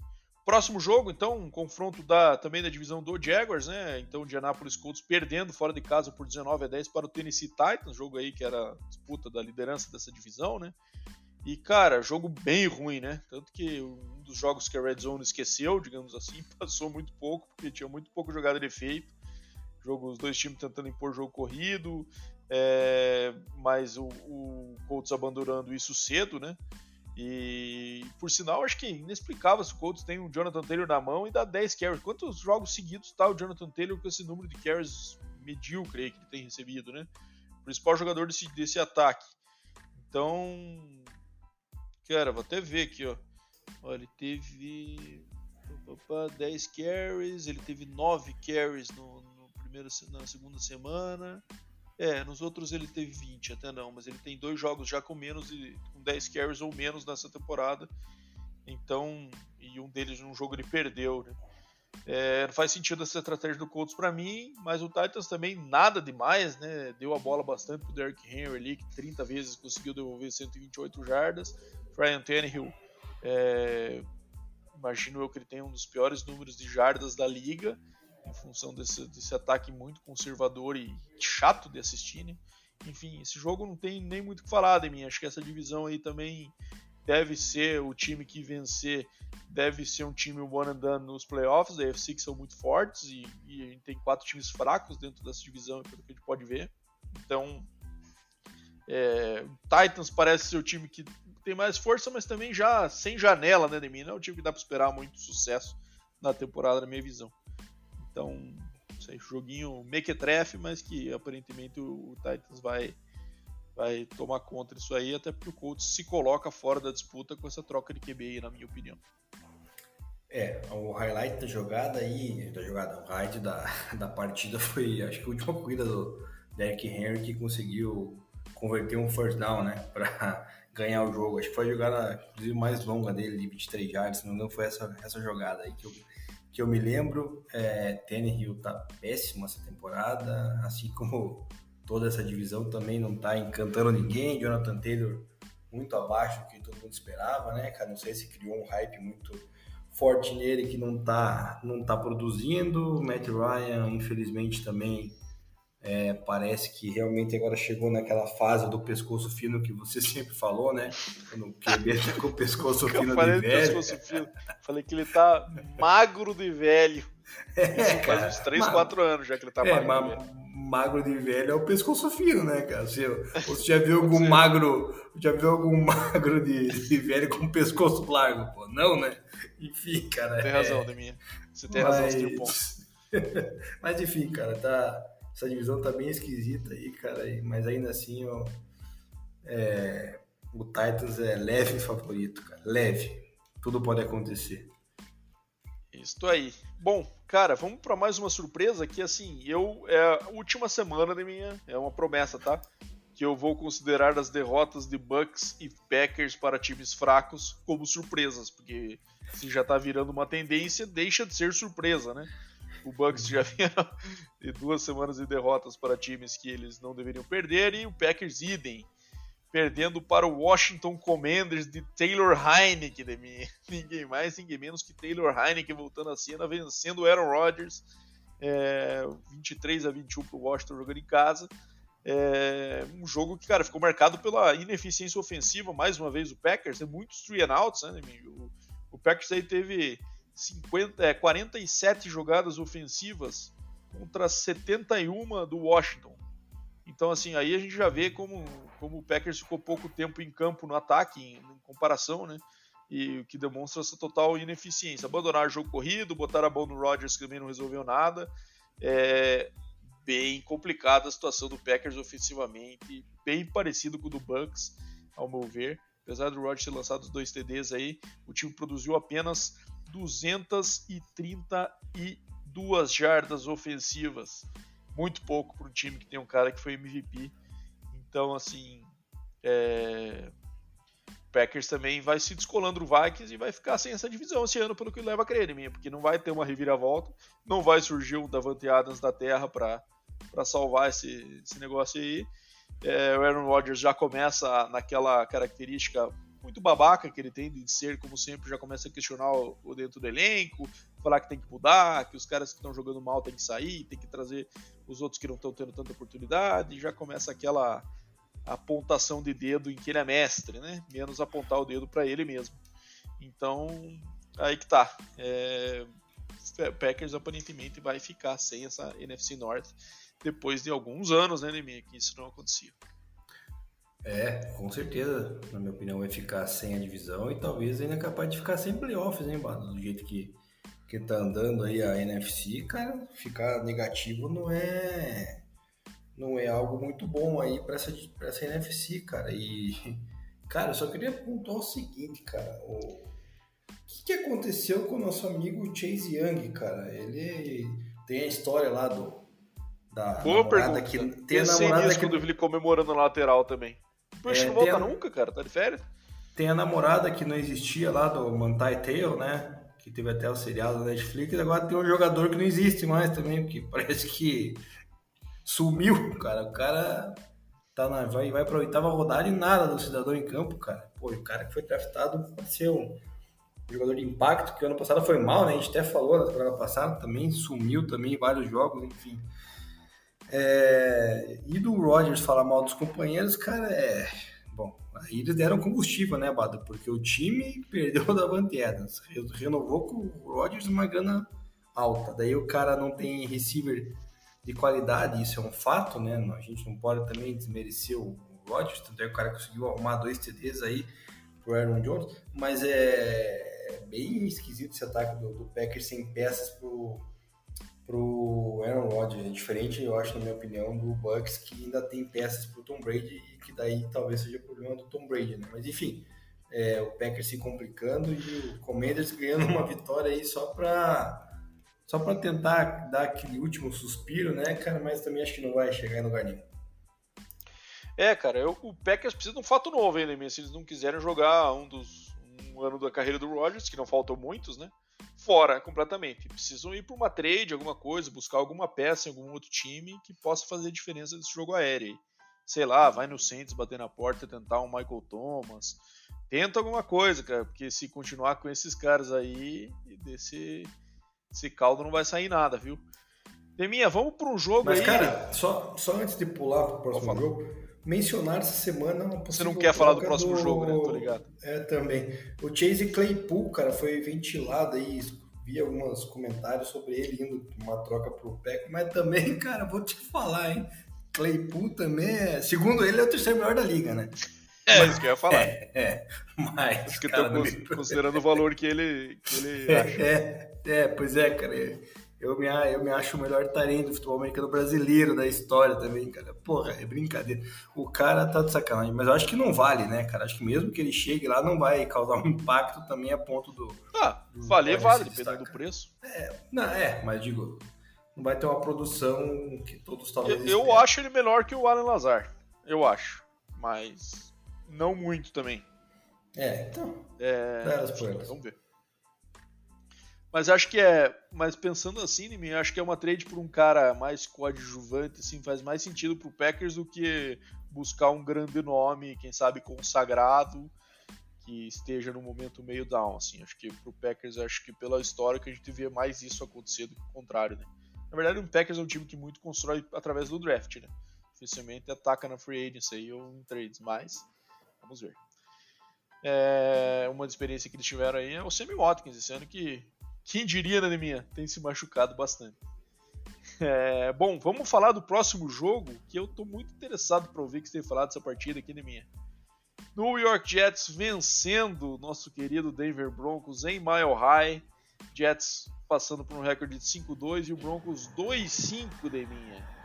Próximo jogo, então, um confronto da, também da divisão do Jaguars, né? Então, o Indianapolis Colts perdendo fora de casa por 19 a 10 para o Tennessee Titans, jogo aí que era disputa da liderança dessa divisão, né? E, cara, jogo bem ruim, né? Tanto que um dos jogos que a Red Zone esqueceu, digamos assim, *laughs* passou muito pouco, porque tinha muito pouco jogada de efeito. Jogo, os dois times tentando impor jogo corrido, é, mas o, o Colts abandonando isso cedo, né? E por sinal, acho que inexplicável se o Colts tem um Jonathan Taylor na mão e dá 10 carries. Quantos jogos seguidos está o Jonathan Taylor com esse número de carries medíocre que ele tem recebido, né? Principal jogador desse, desse ataque. Então, Cara, vou até ver aqui, ó. Ele teve 10 carries, ele teve 9 carries no, no primeiro, na segunda semana. É, nos outros ele teve 20, até não, mas ele tem dois jogos já com menos de com 10 carries ou menos nessa temporada. Então, e um deles num jogo ele perdeu, né? É, não faz sentido essa estratégia do Colts para mim, mas o Titans também nada demais, né? Deu a bola bastante pro Derrick Henry ali, que 30 vezes conseguiu devolver 128 jardas. Ryan Tannehill, é, imagino eu que ele tem um dos piores números de jardas da liga, em função desse, desse ataque muito conservador e chato de assistir, né? Enfim, esse jogo não tem nem muito o que falar de mim. Acho que essa divisão aí também deve ser o time que vencer, deve ser um time one and done nos playoffs. A AFC que são muito fortes e, e a gente tem quatro times fracos dentro dessa divisão, pelo que a gente pode ver. Então, é, Titans parece ser o time que tem mais força, mas também já sem janela, né, de mim. Não é um time que dá para esperar muito sucesso na temporada, na minha visão. Então, sei, joguinho mequetrefe, mas que aparentemente o Titans vai vai tomar conta disso aí, até porque o Colts se coloca fora da disputa com essa troca de QB aí, na minha opinião. É, o highlight da jogada aí, da jogada, o highlight da, *laughs* da partida foi, acho que a última corrida do Derrick Henry que conseguiu converter um first down, né, para ganhar o jogo. Acho que foi a jogada mais longa dele, de 23 yards, se não me engano, foi essa, essa jogada aí que eu, que eu me lembro. É, Tannehill tá péssimo essa temporada, assim como toda essa divisão também não tá encantando ninguém. Jonathan Taylor muito abaixo do que todo mundo esperava, né, cara? Não sei se criou um hype muito forte nele que não tá, não tá produzindo. Matt Ryan, infelizmente, também é, parece que realmente agora chegou naquela fase do pescoço fino que você *laughs* sempre falou, né? Quando o QB tá com o pescoço *laughs* fino de velho. Fino. Falei que ele tá magro de velho. *laughs* É, Isso faz uns 3, 4 anos já que ele tá é, magro. de velho. Magro de velho é o pescoço fino, né, cara? Você, você já viu algum magro, já viu algum magro de, de velho com pescoço largo, pô? Não, né? Enfim, cara. Tem razão, é... Deminha. Você tem Mas... razão, você tem um ponto. mas enfim, cara, tá, essa divisão tá bem esquisita aí, cara, mas ainda assim é, o Titans é leve favorito, cara, leve. Tudo pode acontecer. Isso aí. Bom, cara, vamos para mais uma surpresa que assim, eu é a última semana da minha, é uma promessa, tá? Que eu vou considerar as derrotas de Bucks e Packers para times fracos como surpresas, porque se já tá virando uma tendência, deixa de ser surpresa, né? O Bucks já *laughs* vinha de duas semanas de derrotas para times que eles não deveriam perder e o Packers idem perdendo para o Washington Commanders de Taylor Heineken, de mim. *laughs* ninguém mais, ninguém menos que Taylor Heineken voltando à cena, vencendo o Aaron Rodgers, é, 23 a 21 para o Washington jogando em casa. É, um jogo que, cara, ficou marcado pela ineficiência ofensiva, mais uma vez o Packers, tem muitos three and outs, né, o, o Packers aí teve 50, é, 47 jogadas ofensivas contra 71 do Washington. Então, assim, aí a gente já vê como, como o Packers ficou pouco tempo em campo no ataque, em, em comparação, né? E o que demonstra essa total ineficiência. Abandonar o jogo corrido, botar a mão no Rodgers, que também não resolveu nada. É bem complicada a situação do Packers ofensivamente, bem parecido com o do Bucks, ao meu ver. Apesar do Rodgers ter lançado os dois TDs aí, o time produziu apenas 232 jardas ofensivas muito pouco para um time que tem um cara que foi MVP. Então, assim, é... Packers também vai se descolando do Vikings e vai ficar sem essa divisão esse ano, pelo que leva a crer, minha, porque não vai ter uma reviravolta, não vai surgir um Davante Adams da terra para salvar esse, esse negócio aí. É, o Aaron Rodgers já começa naquela característica muito babaca que ele tem de ser, como sempre, já começa a questionar o, dentro do elenco, falar que tem que mudar, que os caras que estão jogando mal têm que sair, tem que trazer os outros que não estão tendo tanta oportunidade, já começa aquela apontação de dedo em que ele é mestre, né? Menos apontar o dedo para ele mesmo. Então, aí que tá. É... Packers aparentemente vai ficar sem essa NFC North depois de alguns anos, né, Neminha, que isso não acontecia. É, com certeza, na minha opinião, vai ficar sem a divisão e talvez ainda é capaz de ficar sem playoffs, hein, mano? Do jeito que, que tá andando aí a NFC, cara, ficar negativo não é não é algo muito bom aí para essa, pra essa NFC, cara. E, *laughs* cara, eu só queria pontuar o seguinte, cara. O que, que aconteceu com o nosso amigo Chase Young, cara? Ele tem a história lá do. Da Boa namorada pergunta. que tem a namorada que quando eu vi ele comemorando na lateral também. O é, não volta a... nunca, cara, tá de férias. Tem a namorada que não existia lá do Mantai Tail, né? Que teve até o seriado da Netflix, e agora tem um jogador que não existe mais também, porque *laughs* parece que sumiu, cara. O cara tá na, vai, vai pra oitava rodada e nada do cidadão em campo, cara. Pô, o cara que foi draftado pra ser um jogador de impacto, que ano passado foi mal, né? A gente até falou na temporada passada, também sumiu também em vários jogos, enfim. É, e do Rogers falar mal dos companheiros, cara, é. Bom, aí eles deram combustível, né, Bada? Porque o time *laughs* perdeu o Davante renovou com o Rogers uma grana alta. Daí o cara não tem receiver de qualidade, isso é um fato, né? A gente não pode também desmerecer o Rodgers, tanto é que o cara conseguiu arrumar dois TDs aí pro Aaron Jones, mas é bem esquisito esse ataque do, do Packers sem peças pro pro Aaron Rodgers. É diferente, eu acho, na minha opinião, do Bucks, que ainda tem peças pro Tom Brady e que daí talvez seja problema do Tom Brady, né? Mas enfim, é, o Packers se complicando e o Commanders *laughs* ganhando uma vitória aí só para só para tentar dar aquele último suspiro, né, cara? Mas também acho que não vai chegar em lugar nenhum. É, cara, eu, o Packers precisa de um fato novo ainda, né? se eles não quiserem jogar um dos um ano da carreira do Rodgers, que não faltam muitos, né? Fora completamente. Precisam ir para uma trade, alguma coisa, buscar alguma peça em algum outro time que possa fazer diferença nesse jogo aéreo. Sei lá, vai no Saints bater na porta, tentar um Michael Thomas. Tenta alguma coisa, cara, porque se continuar com esses caras aí, desse, caldo não vai sair nada, viu? Deminha, vamos para um jogo Mas, aí. Mas, cara, só, só antes de pular para o próximo jogo, mencionar essa semana uma Você não quer falar do próximo do... jogo, né? Tô ligado. É, também. O Chase Claypool, cara, foi ventilado aí, vi alguns comentários sobre ele indo uma troca pro Pack, mas também, *laughs* cara, vou te falar, hein? Claypool também é, segundo ele, é o terceiro melhor da liga, né? É, mas, isso que eu ia falar. É, é mas. Acho que tô *laughs* considerando o valor que ele, que ele é. É, é, pois é, cara. Eu me, eu me acho o melhor talento do futebol americano brasileiro da história também, cara. Porra, é brincadeira. O cara tá de sacanagem, mas eu acho que não vale, né, cara? Acho que mesmo que ele chegue lá, não vai causar um impacto também a ponto do. Ah, valer vale, dependendo do preço. É, não, é, mas digo, não vai ter uma produção que todos talvez. Eu, eu acho ele melhor que o Alan Lazar. Eu acho. Mas não muito também. É, então. É, vamos ver. Mas acho que é. Mas pensando assim, mim, acho que é uma trade por um cara mais coadjuvante, assim, faz mais sentido pro Packers do que buscar um grande nome, quem sabe consagrado, que esteja no momento meio down, assim. Acho que pro Packers, acho que pela história que a gente vê mais isso acontecer do que o contrário, né? Na verdade, o Packers é um time que muito constrói através do draft, né? Dificilmente ataca na free agency ou em trades, mas vamos ver. É, uma experiência que eles tiveram aí é o Sammy Watkins, esse ano que quem diria, né, minha? Tem se machucado bastante. É, bom, vamos falar do próximo jogo, que eu estou muito interessado para ouvir que você tem falado dessa partida aqui, minha? New York Jets vencendo nosso querido Denver Broncos em Mile High. Jets passando por um recorde de 5-2 e o Broncos 2-5 de minha.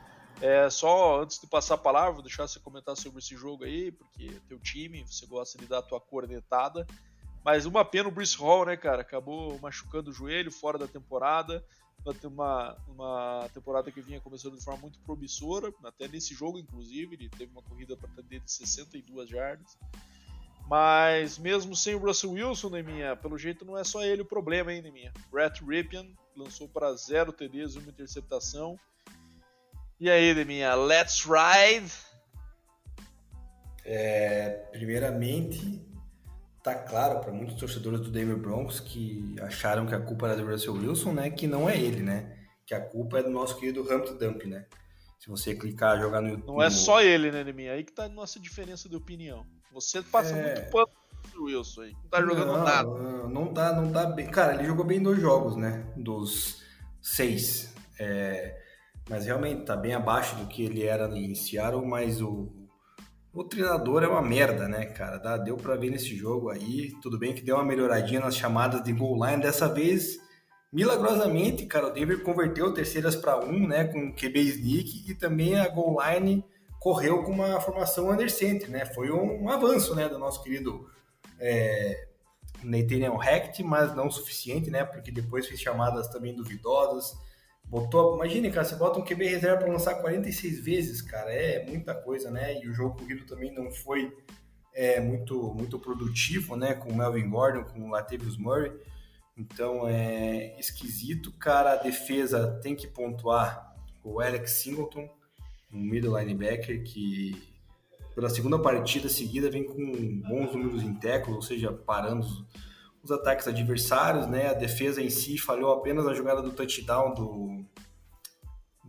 É, só antes de passar a palavra, vou deixar você comentar sobre esse jogo aí, porque teu time, você gosta de dar a tua cornetada. Mas uma pena o Bruce Hall, né, cara? Acabou machucando o joelho fora da temporada. Uma, uma temporada que vinha começando de forma muito promissora, até nesse jogo, inclusive. Ele teve uma corrida para atender de 62 jardas. Mas mesmo sem o Russell Wilson, Neminha, pelo jeito não é só ele o problema, hein, Neminha? Brett Ripien lançou para zero TDs e uma interceptação. E aí, Neminha, let's ride! É, primeiramente, tá claro para muitos torcedores do Denver Broncos que acharam que a culpa era do Russell Wilson, né? Que não é ele, né? Que a culpa é do nosso querido Humpty Dump, né? Se você clicar, jogar no YouTube. Não é só ele, né, Neminha? Aí que tá a nossa diferença de opinião. Você passa é... muito pano pro Wilson aí. Não tá jogando não, nada. Não tá, não tá bem. Cara, ele jogou bem dois jogos, né? Dos seis. É... Mas realmente tá bem abaixo do que ele era em Seattle, mas o, o treinador é uma merda, né, cara? Dá, deu para ver nesse jogo aí. Tudo bem que deu uma melhoradinha nas chamadas de goal line. Dessa vez, milagrosamente, cara, o Denver converteu terceiras para um, né, com QB sneak e também a goal line correu com uma formação undercenter, né? Foi um, um avanço, né, do nosso querido é, Nathaniel Hackett, mas não suficiente, né? Porque depois fez chamadas também duvidosas Botou, imagine, cara, você bota um QB reserva para lançar 46 vezes, cara, é muita coisa, né? E o jogo corrido também não foi é, muito, muito produtivo, né? Com o Melvin Gordon, com o Latavius Murray. Então é esquisito, cara. A defesa tem que pontuar o Alex Singleton, um middle linebacker que pela segunda partida seguida vem com bons números em tackles, ou seja, parando os ataques adversários, né? A defesa em si falhou apenas na jogada do touchdown do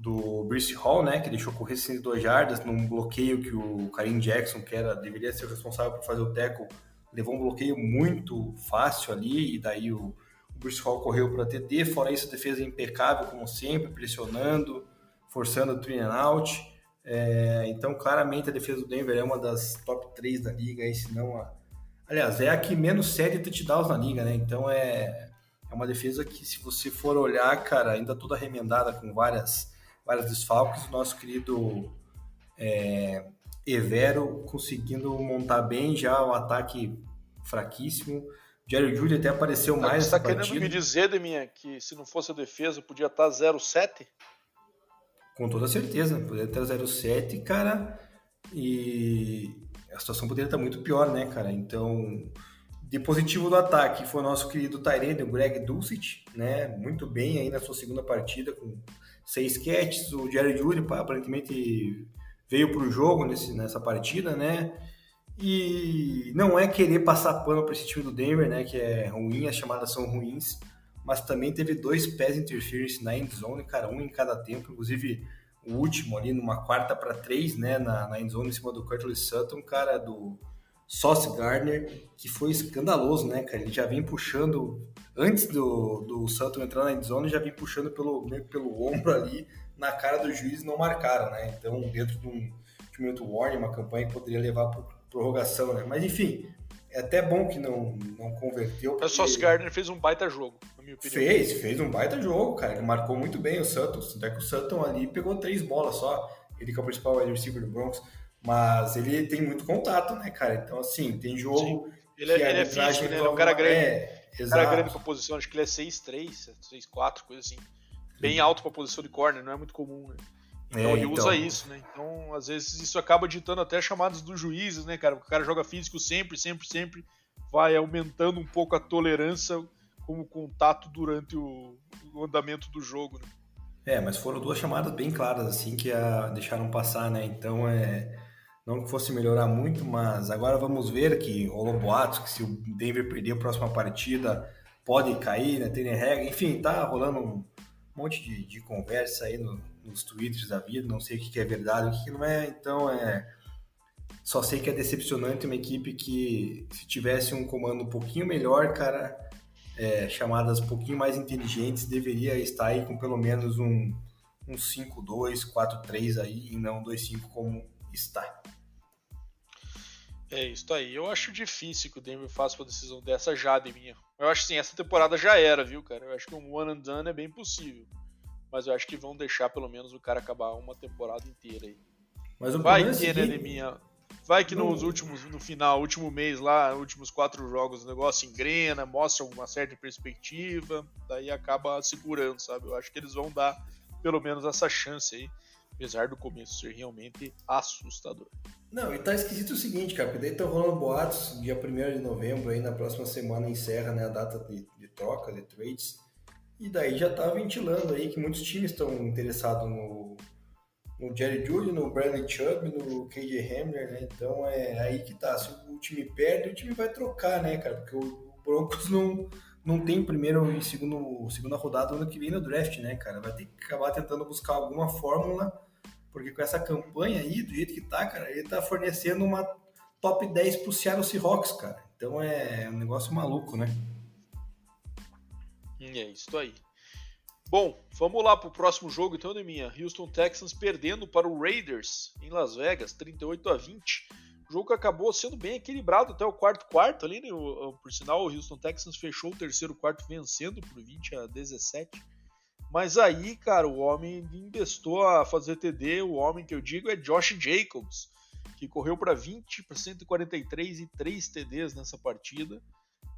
do Bruce Hall, né, que deixou correr 62 jardas num bloqueio que o Karim Jackson, que era deveria ser o responsável por fazer o tackle, levou um bloqueio muito fácil ali e daí o, o Bruce Hall correu para TD. Fora isso, a defesa é impecável como sempre, pressionando, forçando o three and out. É, então, claramente a defesa do Denver é uma das top 3 da liga, aí, se não a Aliás, é a que menos cede touchdowns na liga, né? Então é, é uma defesa que, se você for olhar, cara, ainda toda remendada com várias, várias desfalques, o nosso querido é, Evero conseguindo montar bem já o ataque fraquíssimo. Jerry Judy até apareceu Não, mais. Você está querendo me dizer, Deminha, que se não fosse a defesa podia estar 0-7? Com toda certeza, poderia estar 0-7, cara. E a situação poderia estar muito pior, né, cara? Então, de positivo do ataque foi o nosso querido Tyrene, o Greg Dulcich, né? Muito bem aí na sua segunda partida, com seis catches. O Jerry Judy aparentemente veio para o jogo nesse, nessa partida, né? E não é querer passar pano para esse time do Denver, né? Que é ruim, as chamadas são ruins, mas também teve dois pés interference na end zone, cara, um em cada tempo. Inclusive, o último ali numa quarta para três, né, na, na endzone em cima do Curtis Sutton, cara, do Sauce Gardner, que foi escandaloso, né, cara, ele já vem puxando, antes do, do Sutton entrar na endzone, já vem puxando pelo, meio pelo ombro ali, na cara do juiz não marcaram, né, então dentro de um, de um minuto warning, uma campanha que poderia levar para prorrogação, né, mas enfim, é até bom que não, não converteu. Porque... O Sauce Gardner fez um baita jogo, na minha opinião. Fez, fez um baita jogo, cara. Ele marcou muito bem o Santos. Até que o Sutton ali pegou três bolas só. Ele que é o principal wide receiver do Broncos. Mas ele tem muito contato, né, cara? Então, assim, tem jogo. Sim. Ele, é, ele é físico, né? Ele é um cara grande. É, um cara grande pra posição, acho que ele é 6'3, 6'4, coisa assim. Bem alto pra posição de corner, não é muito comum, né? Então é, ele então... usa isso, né? Então, às vezes, isso acaba ditando até chamadas dos juízes, né, cara? O cara joga físico sempre, sempre, sempre, vai aumentando um pouco a tolerância como contato durante o, o andamento do jogo, né? É, mas foram duas chamadas bem claras, assim, que a deixaram passar, né? Então, é... Não que fosse melhorar muito, mas agora vamos ver que rolou boatos que se o Denver perder a próxima partida, pode cair, né? Tem regra, enfim, tá rolando um monte de, de conversa aí no, nos tweets da vida, não sei o que, é verdade, o que, não é, então é. Só sei que é decepcionante uma equipe que, se tivesse um comando um pouquinho melhor, cara, é, chamadas um pouquinho mais inteligentes, deveria estar aí com pelo menos um, um 5-2, 4-3 aí, e não 2-5 como está. É isso aí. Eu acho difícil que o Denver faça uma decisão dessa já de minha. Eu acho sim, essa temporada já era, viu, cara? Eu acho que um one and done é bem possível mas eu acho que vão deixar pelo menos o cara acabar uma temporada inteira aí. Mas o Vai ter, né, minha. Vai que nos últimos, no final, último mês lá, últimos quatro jogos, o negócio engrena, mostra uma certa perspectiva, daí acaba segurando, sabe? Eu acho que eles vão dar pelo menos essa chance aí, apesar do começo ser realmente assustador. Não, e tá esquisito o seguinte, cara, porque daí tá rolando boatos, dia 1 de novembro, aí na próxima semana encerra né, a data de, de troca, de trades. E daí já está ventilando aí que muitos times estão interessados no, no Jerry Judy, no Bradley Chubb, no KJ Hamler, né? Então é aí que tá. Se o time perde, o time vai trocar, né, cara? Porque o Broncos não, não tem primeiro e segundo, segunda rodada ano que vem no draft, né, cara? Vai ter que acabar tentando buscar alguma fórmula, porque com essa campanha aí, do jeito que tá, cara, ele tá fornecendo uma top 10 pro Seattle Seahawks, cara. Então é um negócio maluco, né? É isso aí. Bom, vamos lá para o próximo jogo então, minha. Houston Texans perdendo para o Raiders em Las Vegas, 38 a 20. O jogo acabou sendo bem equilibrado até o quarto quarto ali, né? Por sinal, o Houston Texans fechou o terceiro quarto vencendo por 20 a 17. Mas aí, cara, o homem investou a fazer TD. O homem que eu digo é Josh Jacobs, que correu para 20 para 143 e 3 TDs nessa partida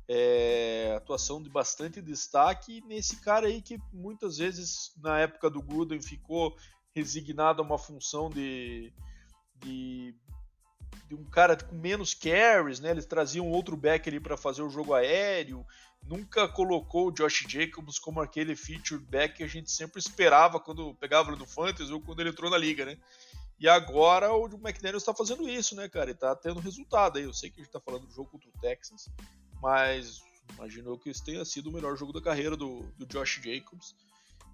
é, atuação de bastante destaque nesse cara aí que muitas vezes na época do Gruden ficou resignado a uma função de, de, de um cara com menos carries, né? Eles traziam outro back ali para fazer o jogo aéreo. Nunca colocou o Josh Jacobs como aquele feature back que a gente sempre esperava quando pegava ele no Fantasy ou quando ele entrou na liga, né? E agora o McDaniels está fazendo isso, né, cara? E tá tendo resultado aí. Eu sei que a gente tá falando do jogo contra o Texans, mas imagino que esse tenha sido o melhor jogo da carreira do, do Josh Jacobs.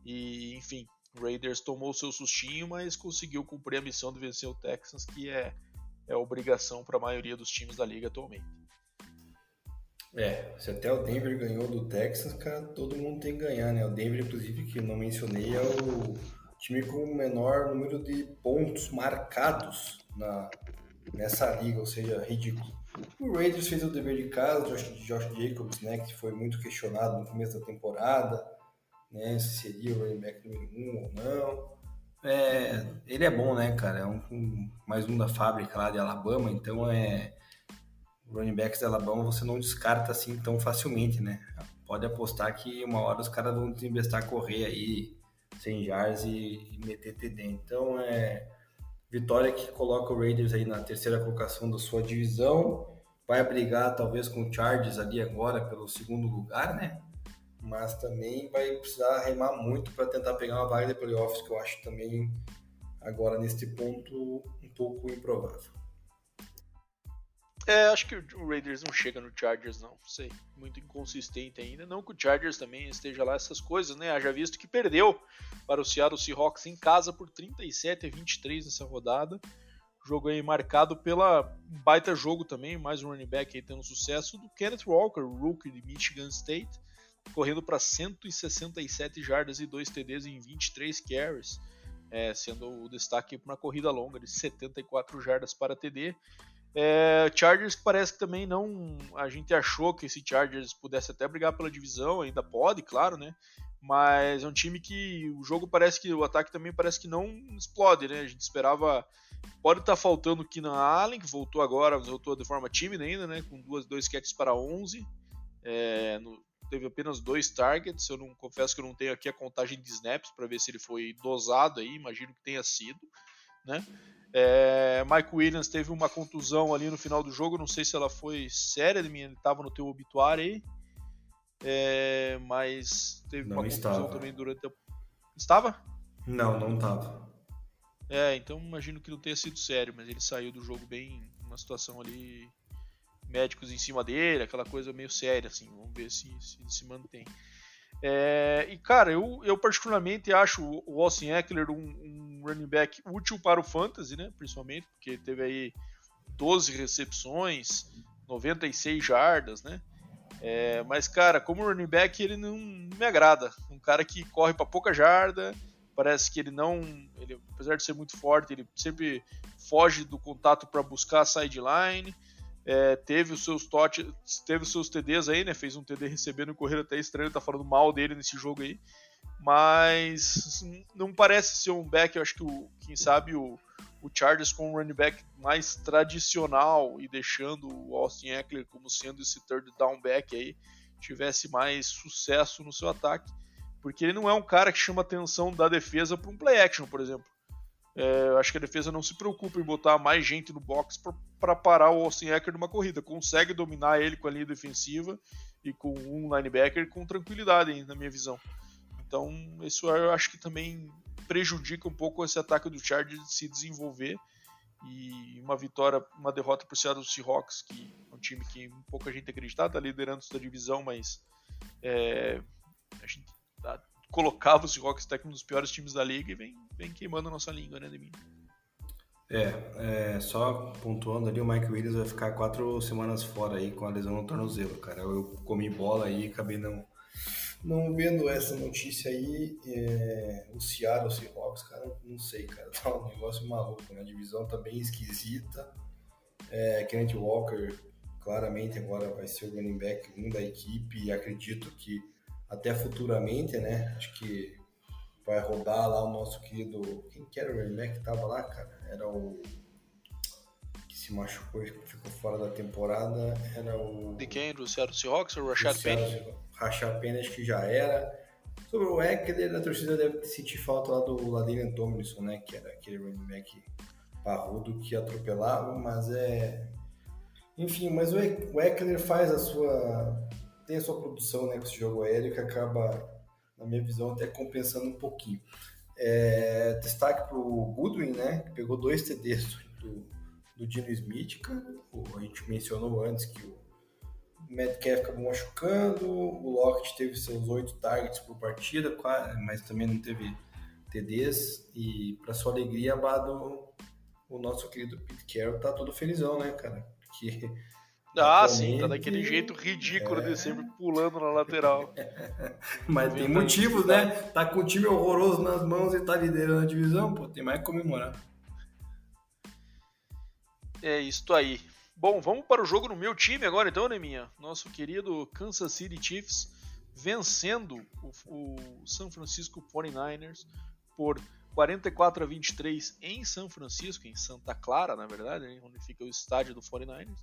E, enfim, o Raiders tomou seu sustinho, mas conseguiu cumprir a missão de vencer o Texans, que é, é obrigação para a maioria dos times da liga atualmente. É, se até o Denver ganhou do Texas, cara, todo mundo tem que ganhar, né? O Denver, inclusive, que não mencionei, é o time com o menor número de pontos marcados na, nessa liga, ou seja, ridículo. O Raiders fez o dever de casa, Josh, Josh Jacobs, né, que foi muito questionado no começo da temporada, né, se seria o running back número um ou não. É, ele é bom, né, cara? É um, um, mais um da fábrica lá de Alabama, então é running backs da Alabama você não descarta assim tão facilmente, né? Pode apostar que uma hora os caras vão investir a correr aí 100 yards e, e meter TD. Então é Vitória que coloca o Raiders aí na terceira colocação da sua divisão. Vai brigar talvez com o Chargers ali agora pelo segundo lugar, né? Mas também vai precisar remar muito para tentar pegar uma vaga de playoffs, que eu acho também agora neste ponto um pouco improvável. É, acho que o Raiders não chega no Chargers, não. Sei, muito inconsistente ainda. Não que o Chargers também esteja lá essas coisas, né? Haja visto que perdeu para o Seattle Seahawks em casa por 37 a 23 nessa rodada. Jogo aí marcado pela baita jogo também, mais um running back aí tendo sucesso do Kenneth Walker, rookie de Michigan State, correndo para 167 jardas e 2 TDs em 23 carries, é, sendo o destaque para uma corrida longa de 74 jardas para TD. É, Chargers parece que também não. A gente achou que esse Chargers pudesse até brigar pela divisão, ainda pode, claro, né? Mas é um time que o jogo parece que. O ataque também parece que não explode, né? A gente esperava. Pode estar tá faltando o Keenan Allen, que voltou agora, voltou de forma tímida ainda, né? Com duas, dois catches para 11. É, no, teve apenas dois targets. Eu não confesso que eu não tenho aqui a contagem de snaps para ver se ele foi dosado aí, imagino que tenha sido, né? É, Mike Williams teve uma contusão ali no final do jogo, não sei se ela foi séria, ele estava no teu obituário aí, é, mas teve não uma estava. contusão também durante a... Estava? Não, não estava. É, então imagino que não tenha sido sério, mas ele saiu do jogo bem, uma situação ali, médicos em cima dele, aquela coisa meio séria, assim, vamos ver se se, se mantém. É, e cara, eu, eu particularmente acho o Austin Eckler um, um, running back útil para o fantasy, né? Principalmente porque teve aí 12 recepções, 96 jardas, né? É, mas cara, como running back ele não, me agrada. Um cara que corre para pouca jarda, parece que ele não, ele, apesar de ser muito forte, ele sempre foge do contato para buscar a sideline. É, teve os seus touch, teve os seus TDs aí, né? Fez um TD recebendo e correr até estranho, tá falando mal dele nesse jogo aí. Mas não parece ser um back, eu acho que o, quem sabe o, o Chargers com um running back mais tradicional e deixando o Austin Eckler como sendo esse third down back aí, tivesse mais sucesso no seu ataque. Porque ele não é um cara que chama atenção da defesa para um play action, por exemplo. É, acho que a defesa não se preocupa em botar mais gente no box para parar o Austin Eckler numa corrida. Consegue dominar ele com a linha defensiva e com um linebacker com tranquilidade, na minha visão. Então, isso eu acho que também prejudica um pouco esse ataque do Chargers de se desenvolver. E uma vitória, uma derrota por Seattle Seahawks, que é um time que pouca gente acreditava, está liderando essa divisão, mas é, a gente tá, colocava os Seahawks um dos piores times da liga e vem, vem queimando a nossa língua, né, Demir? É, é, só pontuando ali, o Mike Williams vai ficar quatro semanas fora aí com a lesão no tornozelo, cara. Eu comi bola aí e acabei não, não vendo essa notícia aí. É, o Seattle Seahawks, cara, não sei, cara. *laughs* Tá um negócio maluco, né? A divisão tá bem esquisita. É, Kenneth Walker claramente agora vai ser o running back 1 da equipe acredito que até futuramente, né? Acho que vai rodar lá o nosso querido. Quem que era o running back que tava lá, cara? Era o. que se machucou e ficou fora da temporada. Era o. De quem? Do Seattle Seahawks ou Rashad Penny? Rashad Penny acho que já era. Sobre o Eckler, a torcida deve sentir falta lá do Ladinian Tomlinson, né? Que era aquele running back parrudo que atropelava, mas é. Enfim, mas o Eckler faz a sua tem a sua produção né, com esse jogo aéreo que acaba, na minha visão, até compensando um pouquinho. É, destaque para o Goodwin, né, que pegou dois TDs do, do Dino Smith, cara. a gente mencionou antes que o Metcalf acabou machucando, o Lockett teve seus oito targets por partida, mas também não teve TDs. E, para sua alegria, Abado, o nosso querido Pete Carroll tá todo felizão, né, cara? Porque ah, sim, tá daquele jeito ridículo é... de sempre pulando na lateral. *laughs* Mas tem motivos, né? Tá com o time horroroso nas mãos e tá liderando a divisão, pô, tem mais que comemorar. É isso aí. Bom, vamos para o jogo no meu time agora então, né, minha? Nosso querido Kansas City Chiefs vencendo o, o San Francisco 49ers por 44 a 23 em São Francisco, em Santa Clara, na verdade, né, onde fica o estádio do 49ers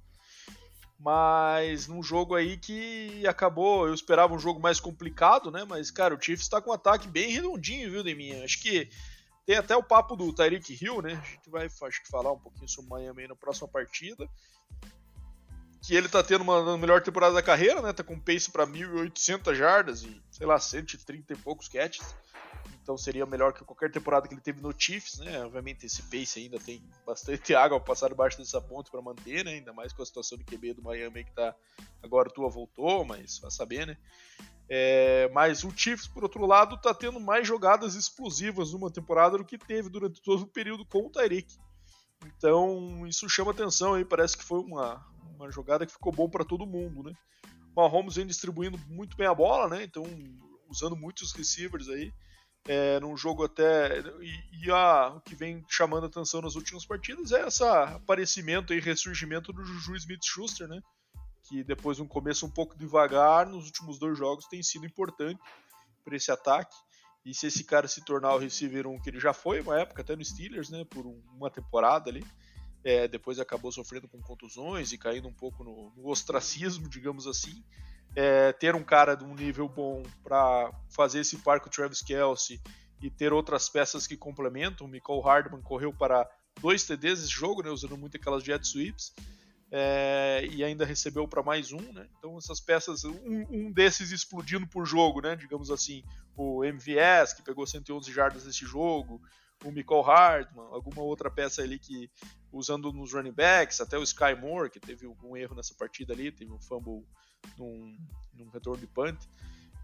mas num jogo aí que acabou, eu esperava um jogo mais complicado, né? Mas, cara, o Chiefs tá com um ataque bem redondinho, viu, Deminha? Acho que tem até o papo do Tyreek Hill, né? A gente vai, acho que, falar um pouquinho sobre o Miami na próxima partida. Que ele tá tendo uma melhor temporada da carreira, né? Tá com pace para 1.800 jardas e, sei lá, 130 e poucos catches então seria melhor que qualquer temporada que ele teve no Chiefs, né? Obviamente esse pace ainda tem bastante *laughs* água para passar debaixo dessa ponte para manter, né? Ainda mais com a situação de QB do Miami que tá agora tua voltou, mas vai saber, né? É, mas o Chiefs, por outro lado, tá tendo mais jogadas explosivas numa temporada do que teve durante todo o período com o Tyreek. Então isso chama atenção aí, parece que foi uma, uma jogada que ficou bom para todo mundo, né? Mahomes vem distribuindo muito bem a bola, né? Então usando muitos receivers aí é, num jogo até. E, e a, o que vem chamando atenção nas últimas partidas é esse aparecimento e ressurgimento do Juju Smith Schuster, né? Que depois de um começo um pouco devagar, nos últimos dois jogos tem sido importante para esse ataque. E se esse cara se tornar o receiver 1 que ele já foi, uma época até no Steelers, né? Por uma temporada ali. É, depois acabou sofrendo com contusões e caindo um pouco no, no ostracismo, digamos assim é, ter um cara de um nível bom para fazer esse par com o Travis Kelsey e ter outras peças que complementam. O Michael Hardman correu para dois TDs esse jogo, né, usando muito aquelas jet sweeps, é, e ainda recebeu para mais um. Né, então essas peças, um, um, desses explodindo por jogo, né, digamos assim, o MVS, que pegou 111 jardas nesse jogo, o Michael Hardman, alguma outra peça ali que usando nos running backs, até o Sky Moore, que teve algum erro nessa partida ali, teve um fumble num, num retorno de punt.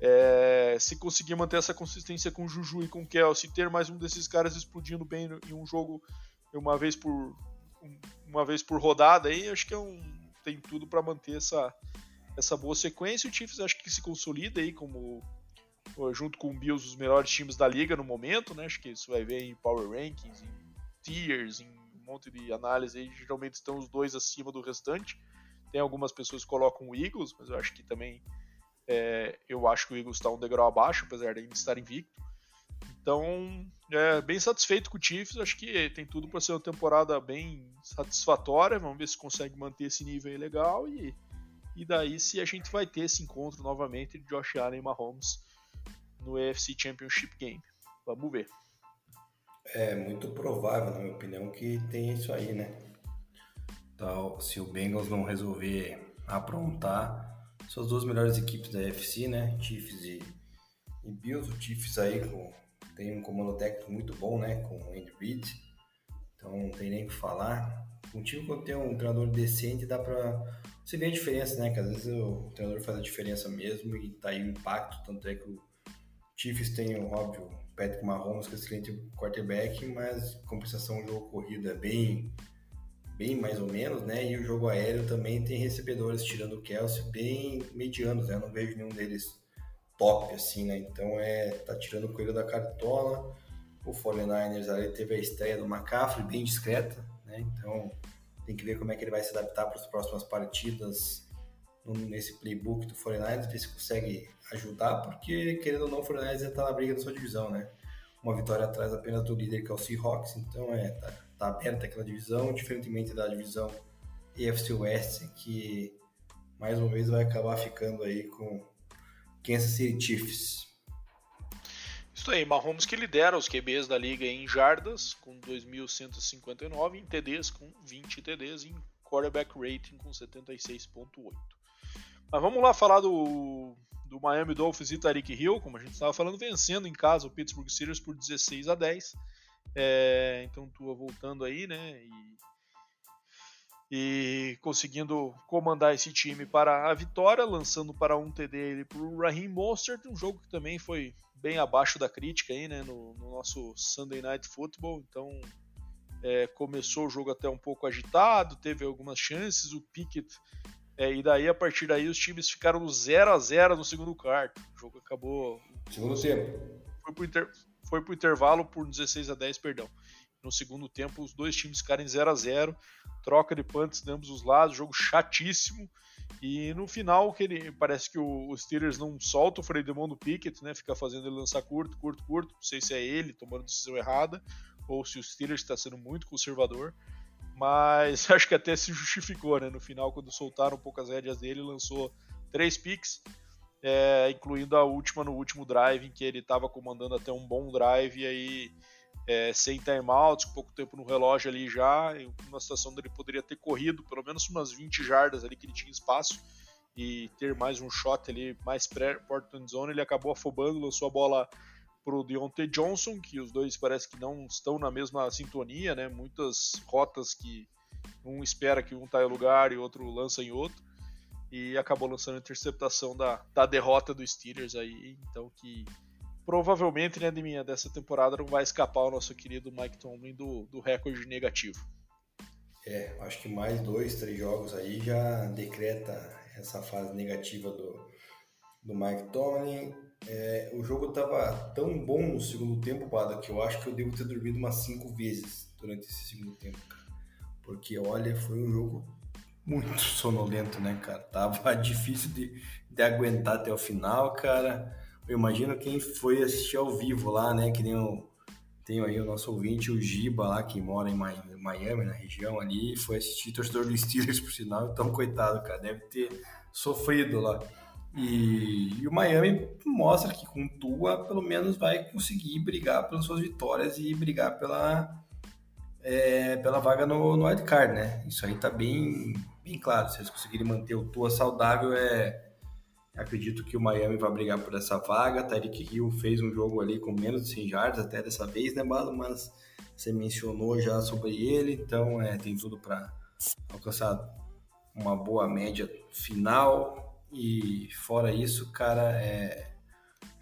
É, se conseguir manter essa consistência com o Juju e com o Kelsey, ter mais um desses caras explodindo bem em um jogo uma vez por uma vez por rodada aí, acho que é um, tem tudo para manter essa, essa boa sequência. O Chiefs acho que se consolida aí como junto com o Bills os melhores times da liga no momento, né? Acho que isso vai ver em power rankings, em tiers, em um monte de análise aí, geralmente estão os dois acima do restante. Tem algumas pessoas que colocam o Eagles, mas eu acho que também é, eu acho que o Eagles está um degrau abaixo, apesar de ainda estar invicto. Então, é, bem satisfeito com o Chiefs, acho que tem tudo para ser uma temporada bem satisfatória. Vamos ver se consegue manter esse nível aí legal e, e daí se a gente vai ter esse encontro novamente de Josh Allen e Mahomes no AFC Championship Game. Vamos ver. É muito provável, na minha opinião, que tem isso aí, né? Se o Bengals não resolver aprontar, são as duas melhores equipes da UFC, né? Chiefs e, e Bills. O Chiefs aí com, tem um comando técnico muito bom, né? Com o Andy Reid. Então não tem nem o que falar. Um time quando tem um treinador decente dá pra você ver a diferença, né? Que às vezes o treinador faz a diferença mesmo e tá aí o impacto. Tanto é que o Chiefs tem, óbvio, Patrick Mahomes, que é excelente quarterback, mas compensação o jogo corrido é bem bem mais ou menos, né? E o jogo aéreo também tem recebedores, tirando o Kelsey, bem medianos, né? Eu não vejo nenhum deles top, assim, né? Então é, tá tirando o coelho da cartola. O 49ers ali teve a estreia do McCaffrey, bem discreta, né? Então tem que ver como é que ele vai se adaptar para as próximas partidas nesse playbook do 49ers, ver se consegue ajudar, porque querendo ou não, o 49ers já tá na briga da sua divisão, né? Uma vitória atrás apenas do líder que é o Seahawks, então é, tá, tá aberta aquela divisão, diferentemente da divisão EFC West, que mais uma vez vai acabar ficando aí com Kansas City Chiefs. Isso aí, Mahomes que lidera os QBs da liga em jardas, com 2.159, em TDs com 20 TDs, em quarterback rating com 76.8. Mas vamos lá falar do, do Miami Dolphins e Tariq Hill, como a gente estava falando, vencendo em casa o Pittsburgh Steelers por 16 a 10. É, então Tua voltando aí, né? E, e, conseguindo comandar esse time para a vitória, lançando para um TD para o Raheem Mostert, um jogo que também foi bem abaixo da crítica aí, né? No, no nosso Sunday Night Football. Então é, começou o jogo até um pouco agitado, teve algumas chances, o Pickett é, e daí, a partir daí, os times ficaram no 0 a 0 no segundo quarto. O jogo acabou. Segundo tempo. Foi pro, inter... foi pro intervalo por 16 a 10, perdão. No segundo tempo, os dois times ficaram em 0 a 0 troca de punts de ambos os lados, jogo chatíssimo. E no final, que ele, parece que o, Steelers não solta o freio do Pickett, né? Fica fazendo ele lançar curto, curto, curto. Não sei se é ele tomando decisão errada ou se o Steelers está sendo muito conservador. Mas *laughs* acho que até se justificou, né? No final, quando soltaram um pouco as rédeas dele, lançou três picks, é, incluindo a última no último drive, em que ele estava comandando até um bom drive, e aí é, sem timeouts, com pouco tempo no relógio ali já, uma situação onde ele poderia ter corrido pelo menos umas 20 jardas ali que ele tinha espaço e ter mais um shot ali mais pré-Portland Zone, ele acabou afobando, lançou a bola pro Deontay Johnson, que os dois parece que não estão na mesma sintonia, né? Muitas rotas que um espera que um tá em lugar e outro lança em outro. E acabou lançando a interceptação da, da derrota do Steelers aí, então que provavelmente, né, de minha, dessa temporada não vai escapar o nosso querido Mike Tomlin do, do recorde negativo. É, acho que mais dois, três jogos aí já decreta essa fase negativa do, do Mike Tomlin É, o jogo tava tão bom no segundo tempo, Bada, que eu acho que eu devo ter dormido umas cinco vezes durante esse segundo tempo. Porque, olha, foi um jogo muito sonolento, né, cara? Tava *laughs* difícil de, de aguentar até o final, cara. Eu imagino quem foi assistir ao vivo lá, né? Que nem o, tem aí o nosso ouvinte, o Giba lá, que mora em Miami, na região ali, foi assistir torcedor do Steelers, por sinal, então, coitado, cara, deve ter sofrido lá. E, e, o Miami mostra que com Tua, pelo menos vai conseguir brigar pelas suas vitórias e brigar pela, é, pela vaga no, no wildcard, né? Isso aí tá bem, bem claro. Se eles conseguirem manter o Tua saudável, é, acredito que o Miami vai brigar por essa vaga. Tyreek Hill fez um jogo ali com menos de 100 yards até dessa vez, né, Balo? Mas você mencionou já sobre ele, então é, tem tudo para alcançar uma boa média final. E fora isso, cara, é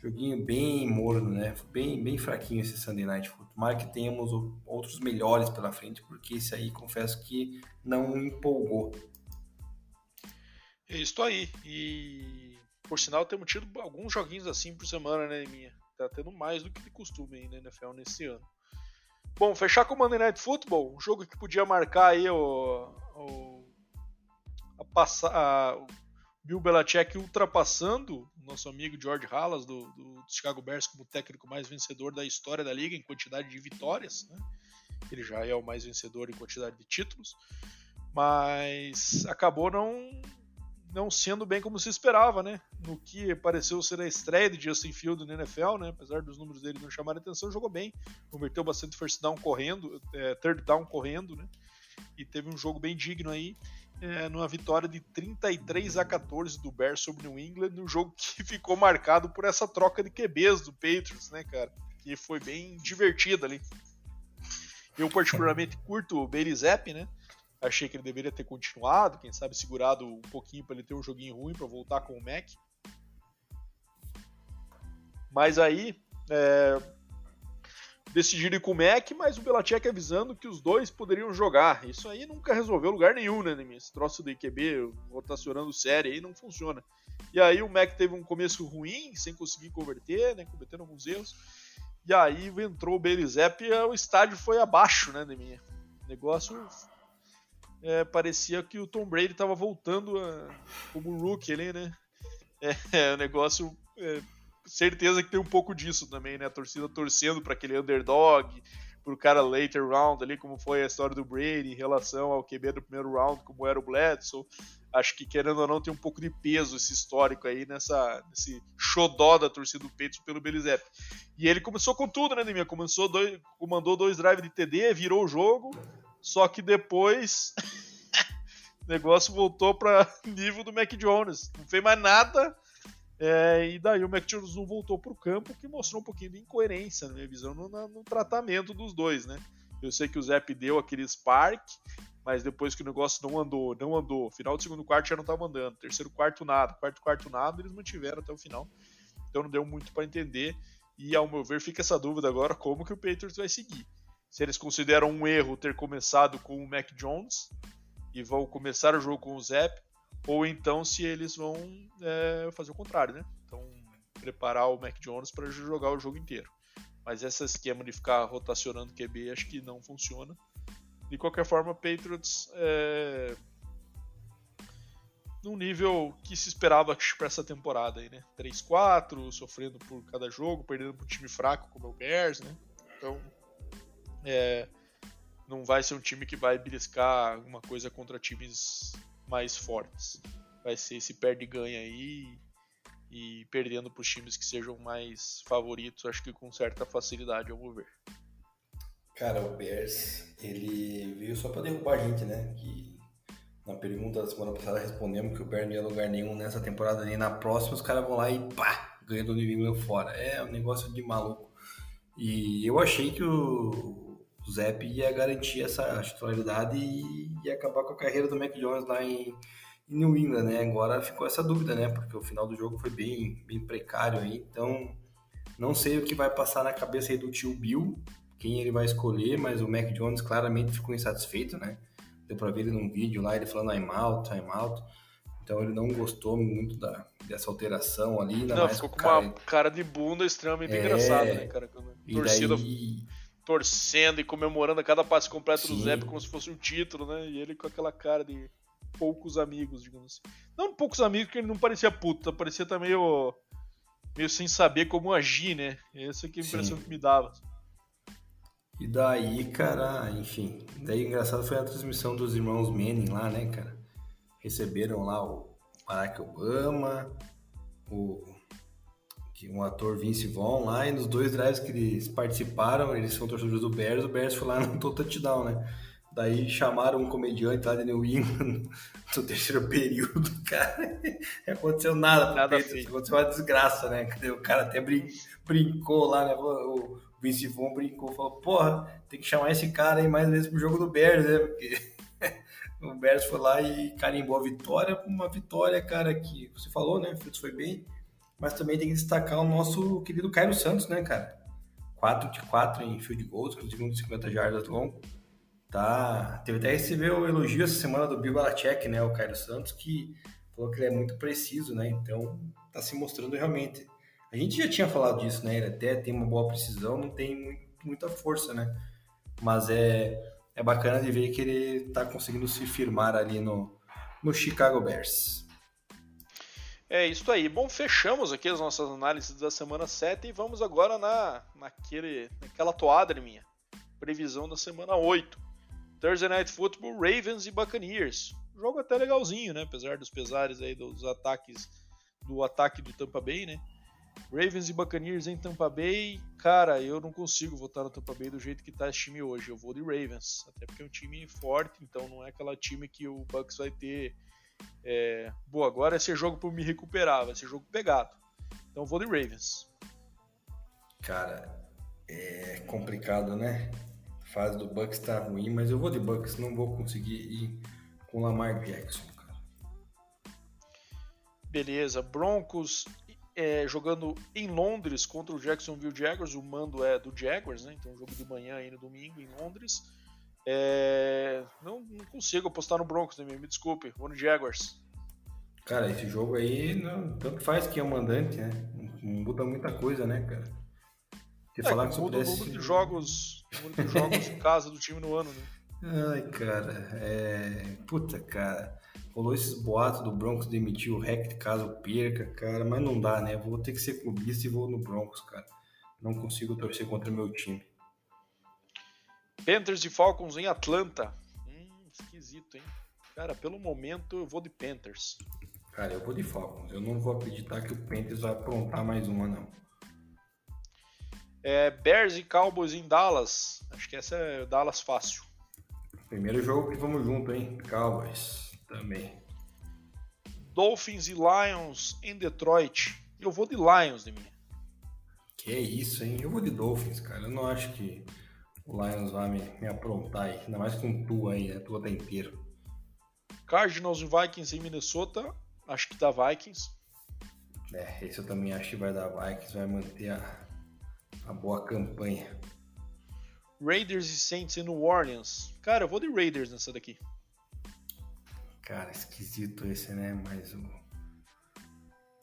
joguinho bem morno, né? Bem, bem fraquinho esse Sunday Night Football. Tomara que tenhamos outros melhores pela frente, porque esse aí confesso que não empolgou. É isso aí. E por sinal, temos tido alguns joguinhos assim por semana, né, minha? Tá tendo mais do que de costume aí na NFL nesse ano. Bom, fechar com o Monday Night Football, um jogo que podia marcar aí o, o a passar, o Bill Belichick ultrapassando o nosso amigo George Halas do, do, Chicago Bears como técnico mais vencedor da história da liga em quantidade de vitórias, né? Ele já é o mais vencedor em quantidade de títulos, mas acabou não não sendo bem como se esperava, né? No que pareceu ser a estreia de Justin Field no NFL, né? Apesar dos números dele não chamarem atenção, jogou bem, converteu bastante first down correndo, é, third down correndo, né? E teve um jogo bem digno aí, é, numa vitória de 33 a 14 do Bears sobre New England, um jogo que *laughs* ficou marcado por essa troca de QBs do Patriots, né, cara? Que foi bem divertida ali. Eu particularmente curto o Bailey Zapp, né? Achei que ele deveria ter continuado, quem sabe segurado um pouquinho para ele ter um joguinho ruim para voltar com o Mac. Mas aí é, decidiram ir com o Mac, mas o Belichick avisando que os dois poderiam jogar. Isso aí nunca resolveu lugar nenhum, né, Esse troço do IQB rotacionando série aí não funciona. E aí o Mac teve um começo ruim, sem conseguir converter, né, cometendo alguns erros. E aí entrou o Belizep e o estádio foi abaixo, né, Neminha? O negócio é, parecia que o Tom Brady estava voltando a, como rookie ali, né? É, *laughs* é o negócio. É, certeza que tem um pouco disso também, né? A torcida torcendo para aquele underdog, pro cara later round ali, como foi a história do Brady em relação ao QB do primeiro round, como era o Bledsoe. Acho que querendo ou não tem um pouco de peso esse histórico aí nessa nesse xodó da torcida do Patriots pelo Belizep. E ele começou com tudo, né, Neminha? Começou dois, comandou dois drives de TD, virou o jogo, só que depois *laughs* o negócio voltou para *laughs* nível do Mac Jones. Não fez mais nada. É, e daí o Mac Jones não voltou para o campo, que mostrou um pouquinho de incoerência, na minha visão, no, no, tratamento dos dois, né? Eu sei que o Zep deu aquele spark, mas depois que o negócio não andou, não andou. Final do segundo quarto já não estava andando. Terceiro quarto nada, quarto quarto nada, eles mantiveram até o final. Então não deu muito para entender. E ao meu ver fica essa dúvida agora como que o Patriots vai seguir se eles consideram um erro ter começado com o Mac Jones e vão começar o jogo com o Zep, ou então se eles vão é, fazer o contrário, né? Então, preparar o Mac Jones para jogar o jogo inteiro. Mas esse esquema de ficar rotacionando QB acho que não funciona. De qualquer forma, Patriots é, num nível que se esperava para essa temporada aí, né? 3-4, sofrendo por cada jogo, perdendo para um time fraco como é o Bears, né? Então, é, não vai ser um time que vai beliscar alguma coisa contra times mais fortes. Vai ser esse perde-ganha aí e perdendo para os times que sejam mais favoritos, acho que com certa facilidade, eu vou ver. Cara, o Bears, ele veio só para derrubar a gente, né? Que na pergunta da semana passada respondemos que o Bears não ia lugar nenhum nessa temporada nem na próxima, os caras vão lá e pá, ganham do New England fora. É um negócio de maluco. E eu achei que o, o Zep ia garantir essa titularidade e ia acabar com a carreira do Mac Jones lá em, em, New England, né? Agora ficou essa dúvida, né? Porque o final do jogo foi bem, bem precário aí, então não sei o que vai passar na cabeça aí do tio Bill, quem ele vai escolher, mas o Mac Jones claramente ficou insatisfeito, né? Deu pra ver ele num vídeo lá, ele falando I'm out, I'm out. Então ele não gostou muito da, dessa alteração ali. Não, ficou com cara... uma cara de bunda extremamente é... engraçada, né, cara? Quando e torcida daí... torcendo e comemorando cada passe completo Sim. do Zep como se fosse um título, né? E ele com aquela cara de poucos amigos, digamos assim. Não poucos amigos, porque ele não parecia puto, parecia também meio, meio sem saber como agir, né? Essa é a impressão Sim. que me dava. E daí, cara, enfim. Daí engraçado foi a transmissão dos irmãos Manning lá, né, cara? Receberam lá o Barack Obama, o um ator Vince Vaughn lá, e nos dois drives que eles participaram, eles são torcedores do Bears, o Bears foi lá no *laughs* touchdown, né? Daí chamaram um comediante lá de New England no terceiro período, *laughs* cara. Não aconteceu nada, nada aconteceu uma desgraça, né? O cara até brin brincou lá, né? O Vince Vaughn brincou, falou, porra, tem que chamar esse cara aí mais vezes pro jogo do Bears, né? Porque *laughs* o Bears foi lá e carimbou a vitória, uma vitória, cara, que você falou, né? Fritz foi bem, mas também tem que destacar o nosso querido Cairo Santos, né, cara? 4 de 4 em field goals, conseguindo 50 jardas longo. Tá, teve até recebeu elogio essa semana do Bill Belichick, né, o Cairo Santos, que falou que ele é muito preciso, né? Então, tá se mostrando realmente. A gente já tinha falado disso, né? Ele até tem uma boa precisão, não tem muita força, né? Mas é é bacana de ver que ele está conseguindo se firmar ali no, no Chicago Bears. É isso aí. Bom, fechamos aqui as nossas análises da semana 7 e vamos agora na, naquele, naquela toada minha. Previsão da semana 8. Thursday Night Football, Ravens e Buccaneers. Jogo até legalzinho, né? Apesar dos pesares aí dos ataques do ataque do Tampa Bay, né? Ravens e Buccaneers em Tampa Bay, cara, eu não consigo votar no Tampa Bay do jeito que tá esse time hoje. Eu vou de Ravens, até porque é um time forte, então não é aquela time que o Bucks vai ter. É... Boa, agora é ser jogo para me recuperar, vai ser jogo pegado. Então vou de Ravens. Cara, é complicado, né? A fase do Bucks tá ruim, mas eu vou de Bucks, não vou conseguir ir com Lamar Jackson, cara. Beleza, Broncos é, jogando em Londres contra o Jacksonville Jaguars. O mando é do Jaguars, né? Então, jogo de manhã aí no domingo em Londres. É, não, não, consigo apostar no Broncos, né? me desculpe. Vou no Jaguars. Cara, esse jogo aí, não, tanto faz que é o mandante, né? Não, muda muita coisa, né, cara? Se é, falar que muda pudesse... o número de jogos, número de jogos em casa do time no ano, né? Ai, cara, é. Puta, cara rolou esses boatos do Broncos demitir o Hack caso perca, cara, mas não dá, né? Vou ter que ser clubista e vou no Broncos, cara. Não consigo torcer contra o meu time. Panthers e Falcons em Atlanta. Hum, esquisito, hein? Cara, pelo momento eu vou de Panthers. Cara, eu vou de Falcons. Eu não vou acreditar que o Panthers vai aprontar mais uma, não. É, Bears e Cowboys em Dallas. Acho que essa é Dallas fácil. Primeiro jogo que vamos junto, hein? Cowboys. Também. Dolphins e Lions em Detroit. Eu vou de Lions de mim. Que isso, hein? Eu vou de Dolphins, cara. Eu não acho que o Lions vai me, me aprontar aí. Ainda mais com tu aí, né? Tu tá inteiro. Cardinals e Vikings em Minnesota. Acho que dá Vikings. É, esse eu também acho que vai dar Vikings. Vai manter a, a boa campanha. Raiders e Saints em New Orleans. Cara, eu vou de Raiders nessa daqui. Cara, esquisito esse, né? Mas o.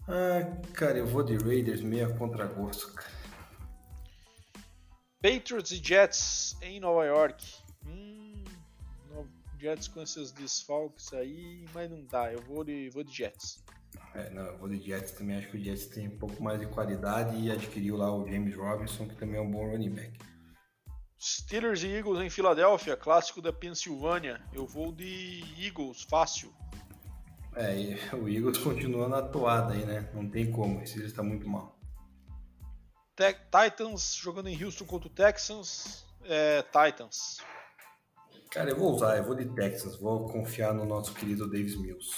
Ah, cara, eu vou de Raiders meia contra gosto, cara. Patriots e Jets em Nova York. Hum, Jets com esses desfalques aí, mas não dá. Eu vou de, vou de Jets. É, não, eu vou de Jets também. Acho que o Jets tem um pouco mais de qualidade e adquiriu lá o James Robinson, que também é um bom running back. Steelers e Eagles em Filadélfia, clássico da Pensilvânia. Eu vou de Eagles, fácil. É, *laughs* o Eagles continua na toada aí, né? Não tem como, esse está muito mal. Titans jogando em Houston contra o Texans. É, Titans. Cara, eu vou usar, eu vou de Texas, vou confiar no nosso querido Davis Mills.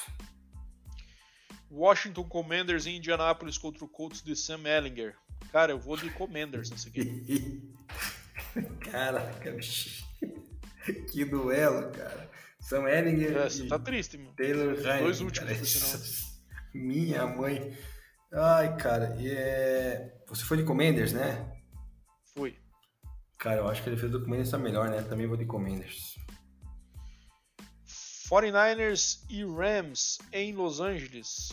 Washington Commanders em Indianapolis contra o Colts de Sam Ellinger. Cara, eu vou de Commanders nesse aqui. *laughs* Caraca, bicho. Que duelo, cara. Sam Ellinger é, você tá triste, mano. Taylor Os dois últimos, *laughs* Minha mãe. Ai, cara, é... você foi de Commanders, né? Fui. Cara, eu acho que ele fez o Commanders tá melhor, né? Também vou de Commanders. 49ers e Rams em Los Angeles.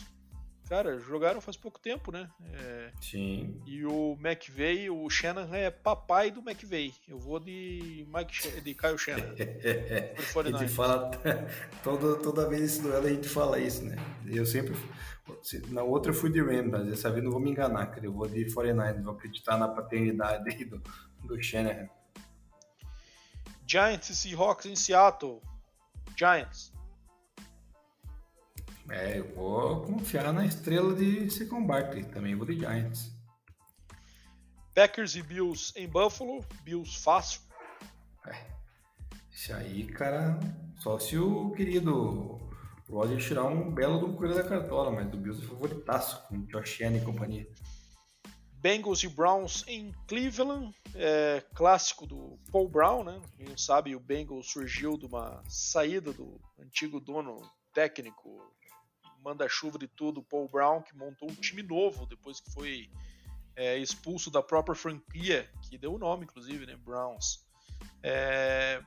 Cara, jogaram faz pouco tempo, né? É, Sim. E o McVeigh, o Shannon é papai do McVeigh. Eu vou de Mike de Kyle Shannon. a gente fala *laughs* toda, toda vez esse duelo a gente fala isso, né? Eu sempre na outra eu fui de Rams, mas dessa vez não vou me enganar, cara. Eu vou de 49, vou acreditar na paternidade do, do Shanahan. Giants e Seahawks em Seattle. Giants. É, eu vou confiar na estrela de Secon Barkley. Também vou de Giants. Packers e Bills em Buffalo. Bills fácil. É. Isso aí, cara, só se o querido Roger tirar um belo do coelho da cartola, mas do Bills é favoritaço, com Josh Allen e companhia. Bengals e Browns em Cleveland, é, clássico do Paul Brown, né? Quem não sabe, o Bengals surgiu de uma saída do antigo dono técnico, manda-chuva de tudo, Paul Brown, que montou um time novo depois que foi é, expulso da própria franquia, que deu o nome, inclusive, né? Browns. É,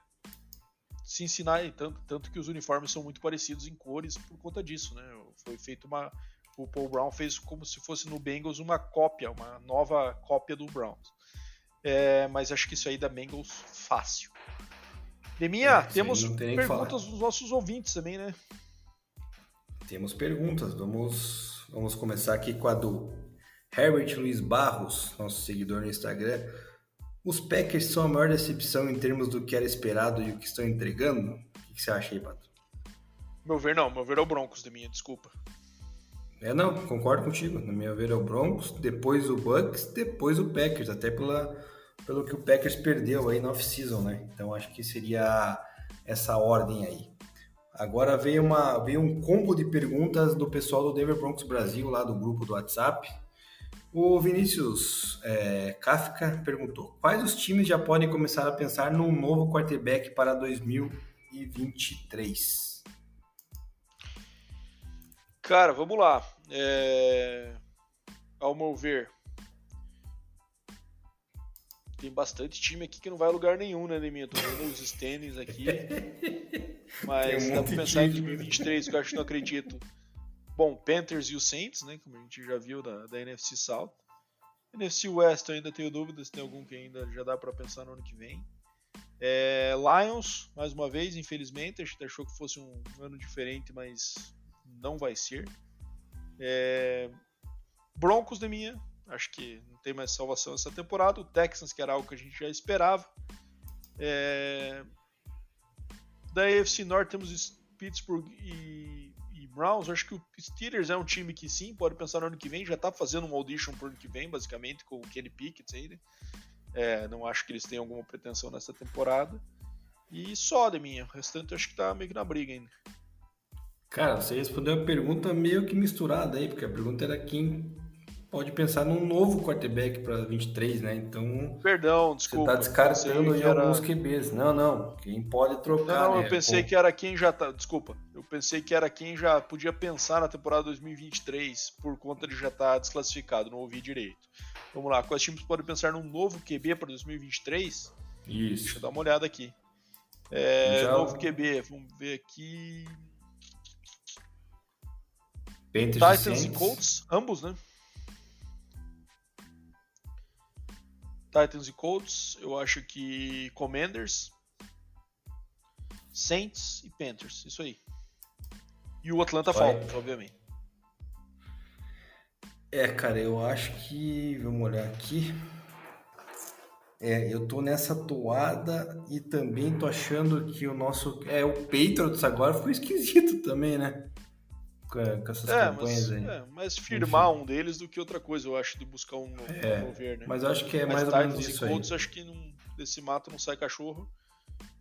Cincinnati, tanto, tanto que os uniformes são muito parecidos em cores por conta disso, né? Foi feito uma. O Paul Brown fez como se fosse no Bengals uma cópia, uma nova cópia do Browns. É, mas acho que isso aí da Bengals fácil. Deminha, é, temos perguntas dos nossos ouvintes também, né? Temos perguntas. Vamos, vamos começar aqui com a do Herbert Luiz Barros, nosso seguidor no Instagram. Os Packers são a maior decepção em termos do que era esperado e o que estão entregando? O que você acha aí, Pato? Meu ver não, meu ver é o Broncos de minha, desculpa. É, não, concordo contigo. No meu ver é o Broncos, depois o Bucks, depois o Packers, até pela, pelo que o Packers perdeu aí na off-season, né? Então acho que seria essa ordem aí. Agora veio, uma, veio um combo de perguntas do pessoal do Denver Broncos Brasil, lá do grupo do WhatsApp. O Vinícius é, Kafka perguntou: quais os times já podem começar a pensar num novo quarterback para 2023? Cara, vamos lá. É... Ao meu ver, tem bastante time aqui que não vai a lugar nenhum, né, Neminha? Tô vendo os standings aqui. *laughs* Mas um dá pra pensar em 2023, que eu acho que não acredito. Bom, Panthers e o Saints, né? Como a gente já viu da, da NFC South. NFC West eu ainda tenho dúvidas, tem algum que ainda já dá para pensar no ano que vem. É, Lions, mais uma vez, infelizmente, a gente achou que fosse um ano diferente, mas não vai ser. É, Broncos de minha, acho que não tem mais salvação essa temporada. O Texans, que era algo que a gente já esperava. É, da AFC North temos Pittsburgh e Browns, eu acho que o Steelers é um time que sim, pode pensar no ano que vem, já tá fazendo um audition pro ano que vem, basicamente, com o Kenny Pickett aí, né? É, não acho que eles tenham alguma pretensão nessa temporada. E só de minha, o restante acho que tá meio que na briga ainda. Cara, você respondeu a pergunta meio que misturada aí, porque a pergunta era quem pode pensar num novo quarterback para 23, né? Então. Perdão, desculpa. Você tá descartando aí era... alguns QBs. Não, não. Quem pode trocar. Não, né? eu pensei que era quem já tá. Desculpa. Eu pensei que era quem já podia pensar na temporada 2023 por conta de já estar tá desclassificado. Não ouvi direito. Vamos lá. Quais times podem pensar num novo QB para 2023? Isso. Deixa eu dar uma olhada aqui. É, já... Novo QB. Vamos ver aqui. Panthers Titans e Colts, ambos, né? Titans e Colts, eu acho que Commanders, Saints e Panthers, isso aí. E o Atlanta Falcons, obviamente. É, cara, eu acho que. Vamos olhar aqui. É, eu tô nessa toada e também tô achando que o nosso. É, o Patriots agora ficou esquisito também, né? Com, essas é, campanhas mas, aí. É, mas firmar Enfim. um deles do que outra coisa, eu acho, de buscar um novo, é, né? Mas eu acho que é mas mais ou menos isso Colts, acho que não, desse mato não sai cachorro.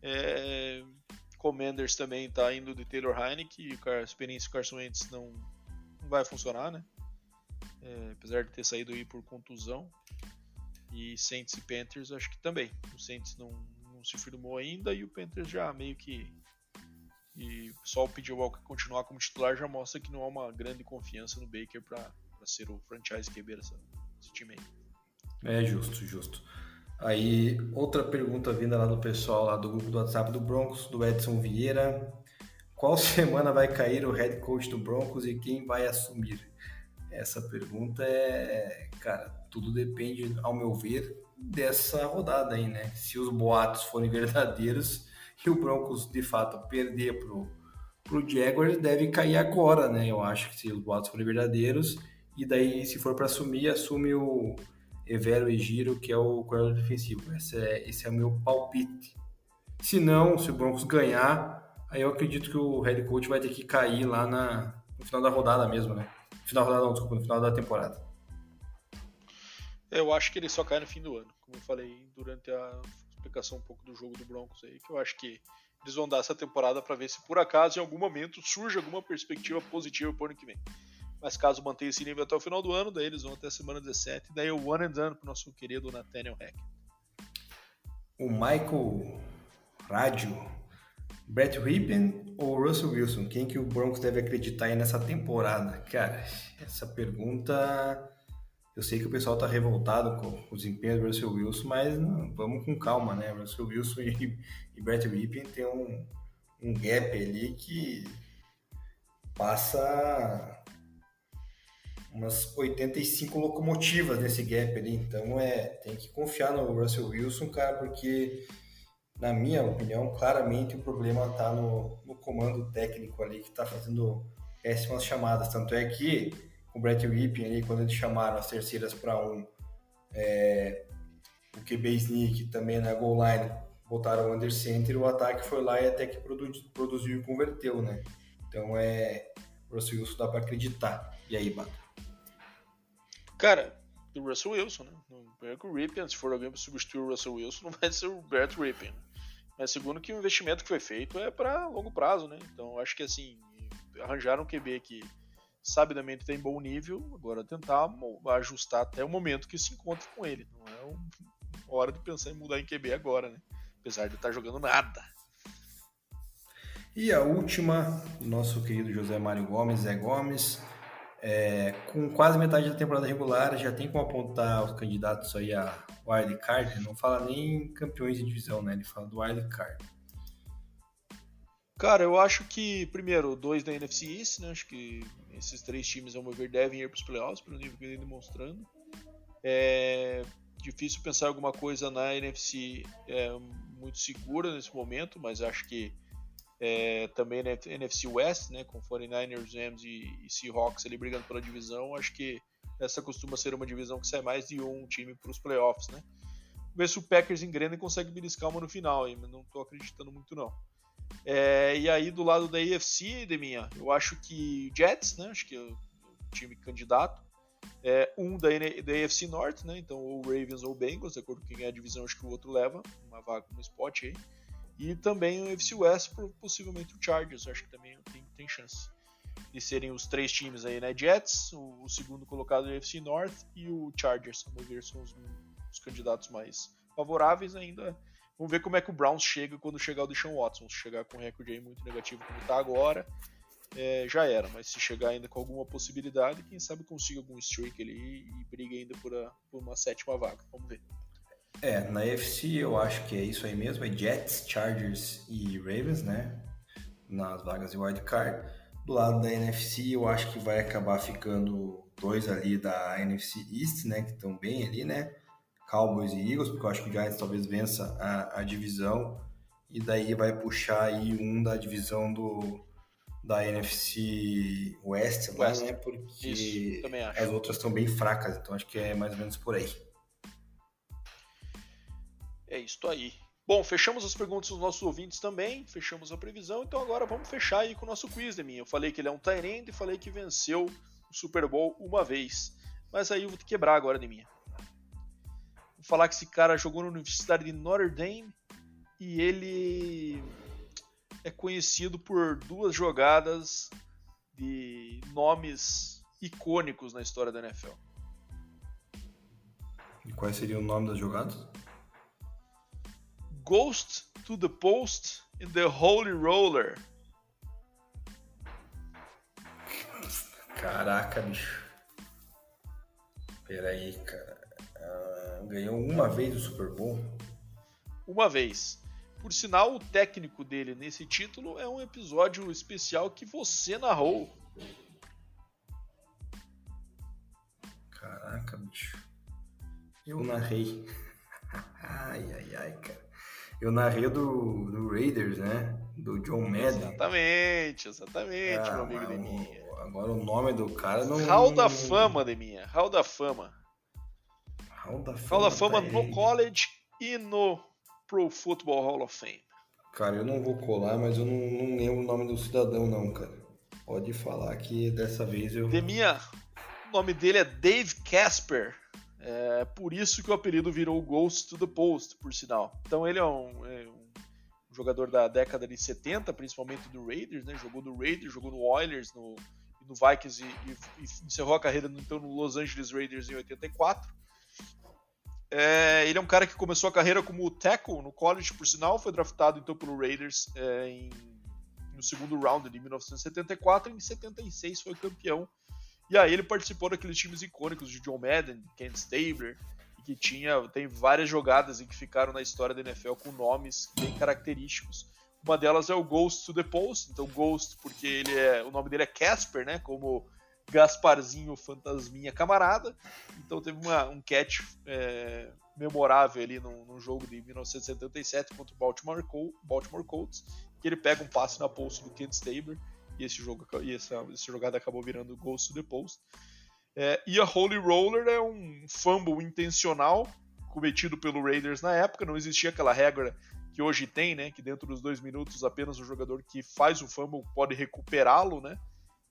É, Commanders também tá indo de Taylor Heineken e a experiência com Carson Wentz não, não vai funcionar, né? É, apesar de ter saído aí por contusão. E Saints e Panthers acho que também. O Saints não, não se firmou ainda e o Panthers já meio que e só o PJ Walker continuar como titular já mostra que não há uma grande confiança no Baker para ser o franchise QB desse, desse time aí. É justo, justo. Aí, outra pergunta vinda lá do pessoal lá do grupo do WhatsApp do Broncos, do Edson Vieira. Qual *laughs* semana vai cair o head coach do Broncos e quem vai assumir? Essa pergunta é, cara, tudo depende, ao meu ver, dessa rodada aí, né? Se os boatos forem *laughs* verdadeiros e o Broncos de fato perder pro, pro Jaguars, deve cair agora, né? Eu acho que se os boatos forem verdadeiros, e daí se for para assumir, assume o Evero Egiro, que é o coordenador defensivo. Esse é, esse é o meu palpite. Se não, se o Broncos ganhar, aí eu acredito que o head coach vai ter que cair lá na, no final da rodada mesmo, né? Final da rodada, não, desculpa, no final da temporada. Eu acho que ele só cai no fim do ano, como eu falei durante a explicação um pouco do jogo do Broncos aí, que eu acho que eles vão dar essa temporada para ver se por acaso em algum momento surge alguma perspectiva positiva para o ano que vem. Mas caso mantenha esse nível até o final do ano, daí eles vão até a semana 17, daí o one and done pro nosso querido Nathaniel Hack. O Michael Rádio, Brett Rippen ou Russell Wilson? Quem que o Broncos deve acreditar aí nessa temporada? Cara, essa pergunta eu sei que o pessoal está revoltado com o desempenho do Russell Wilson, mas não, vamos com calma, né? Russell Wilson *laughs* e, e Brett Rippin tem um, um gap ali que passa umas 85 locomotivas nesse gap ali. Então é tem que confiar no Russell Wilson, cara, porque na minha opinião, claramente o problema está no, no comando técnico ali que está fazendo péssimas chamadas. Tanto é que o Brett Rippin ali, quando eles chamaram as terceiras para um, é, o QB sneak também na goal line, botaram o under center, o ataque foi lá e até que produziu, produziu e converteu, né? Então é, o Russell Wilson dá para acreditar. E aí, Bata? Cara, o Russell Wilson, né? O Rippin, se for alguém para substituir o Russell Wilson, *laughs* não vai ser o Brett Rippin. Mas segundo que o investimento que foi feito é para longo prazo, né? Então acho que assim, arranjaram um QB que sabidamente tem bom nível, agora tentar ajustar até o momento que se encontre com ele. Não é um, hora de pensar em mudar em QB agora, né? Apesar de estar jogando nada. E a última, nosso querido José Mário Gomes, Zé Gomes, é, com quase metade da temporada regular, já tem como apontar os candidatos aí a wild card, não fala nem campeões de divisão, né? Ele fala do wild card. Cara, eu acho que, primeiro, dois da NFC East, né? Acho que esses três times, ao meu ver, devem ir para os playoffs, pelo nível que vem demonstrando. É difícil pensar alguma coisa na NFC é, muito segura nesse momento, mas acho que é, também na NFC West, né, com 49ers, Rams e, e Seahawks ali brigando pela divisão, acho que essa costuma ser uma divisão que sai mais de um time para os playoffs, né? Ver se o Packers engrena e consegue beliscar uma no final, mas não estou acreditando muito não. É, e aí do lado da AFC, Deminha, eu acho que Jets, né? Acho que é o time candidato. É, um da, da AFC North, né? Então ou Ravens ou Bengals, de acordo com quem é a divisão, acho que o outro leva uma vaga no spot aí. E também o AFC West, possivelmente o Chargers, acho que também tem, tem chance de serem os três times aí, né? Jets, o, o segundo colocado do AFC North e o Chargers, vamos ver, são os, os candidatos mais favoráveis ainda Vamos ver como é que o Browns chega quando chegar o Deshaun Watson. Se chegar com um recorde aí muito negativo como está agora, é, já era. Mas se chegar ainda com alguma possibilidade, quem sabe consiga algum streak ali e briga ainda por, a, por uma sétima vaga. Vamos ver. É, na UFC eu acho que é isso aí mesmo, é Jets, Chargers e Ravens, né? Nas vagas de wildcard. Do lado da NFC eu acho que vai acabar ficando dois ali da NFC East, né? Que estão bem ali, né? Cowboys e Eagles, porque eu acho que o Giants talvez vença a, a divisão e daí vai puxar aí um da divisão do da NFC West, West. né? Porque Isso, as outras estão bem fracas, então acho que é mais ou menos por aí. É isso aí. Bom, fechamos as perguntas dos nossos ouvintes também, fechamos a previsão, então agora vamos fechar aí com o nosso quiz de mim. Eu falei que ele é um Tyrande e falei que venceu o Super Bowl uma vez. Mas aí eu vou te quebrar agora de minha. Vou falar que esse cara jogou na Universidade de Notre Dame e ele é conhecido por duas jogadas de nomes icônicos na história da NFL. E quais seriam o nome das jogadas? Ghost to the Post in the Holy Roller. Caraca, bicho. Peraí, cara ganhou uma vez o Super Bowl? Uma vez. Por sinal, o técnico dele nesse título é um episódio especial que você narrou. Caraca, bicho. Eu narrei. *laughs* ai, ai, ai, cara. Eu narrei do, do Raiders, né? Do John Madden. Exatamente, exatamente, ah, meu amigo Deminha. Agora o nome do cara não. Hall da Fama, Deminha. Hall da Fama. Hall da Fama, Hall Fama tá no college e no Pro Football Hall of Fame. Cara, eu não vou colar, mas eu não, não lembro o nome do cidadão, não, cara. Pode falar que dessa vez eu. Deminha, o nome dele é Dave Casper. É por isso que o apelido virou Ghost to the Post, por sinal. Então ele é um, é um jogador da década de 70, principalmente do Raiders, né? Jogou no Raiders, jogou no Oilers, no, no Vikings e, e, e, encerrou a carreira então, no Los Angeles Raiders em 84. É, ele é um cara que começou a carreira como tackle no college, por sinal, foi draftado então pelo Raiders é, em, no segundo round de 1974 e em 76 foi campeão. E aí ele participou daqueles times icônicos de John Madden, Ken Stabler, e que tinha tem várias jogadas em que ficaram na história da NFL com nomes bem característicos. Uma delas é o Ghost to the Post, então Ghost porque ele é o nome dele é Casper, né, como Gasparzinho Fantasminha Camarada. Então teve uma, um catch é, memorável ali num, jogo de 1977 contra o Baltimore, Col Baltimore Colts, que ele pega um passe na post do Kent Stabler e esse jogo e essa, essa jogada acabou virando Ghost to the Post. É, e a Holy Roller é um fumble intencional cometido pelo Raiders na época, não existia aquela regra que hoje tem, né, que dentro dos dois minutos apenas o jogador que faz o fumble pode recuperá-lo, né,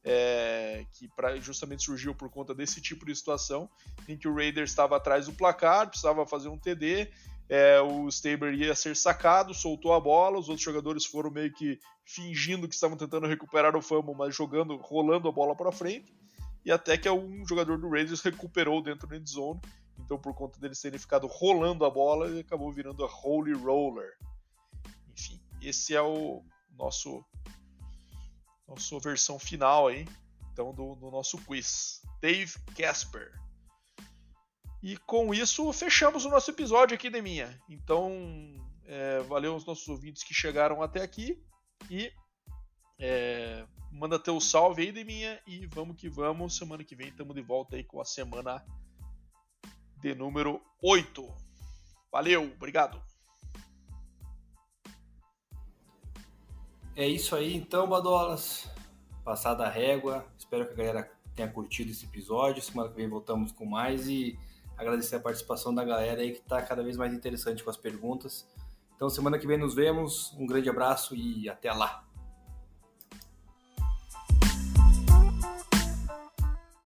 é, que pra, justamente surgiu por conta desse tipo de situação, em que o Raiders estava atrás do placar, precisava fazer um TD, é, o Stabler ia ser sacado, soltou a bola, os outros jogadores foram meio que fingindo que estavam tentando recuperar o fumble, mas jogando, rolando a bola para frente, e até que um jogador do Raiders recuperou dentro da end zone, então por conta deles terem ficado rolando a bola, ele acabou virando a Holy Roller. Enfim, esse é o nosso nossa versão final aí, então do, do nosso quiz. Dave Casper. E com isso fechamos o nosso episódio aqui, Deminha. Então, é, valeu aos nossos ouvintes que chegaram até aqui. E é, manda teu salve aí, Deminha. E vamos que vamos. Semana que vem estamos de volta aí com a semana de número 8. Valeu, obrigado. É isso aí então, Badolas. Passada a régua. Espero que a galera tenha curtido esse episódio. Semana que vem voltamos com mais e agradecer a participação da galera aí que está cada vez mais interessante com as perguntas. Então, semana que vem nos vemos. Um grande abraço e até lá.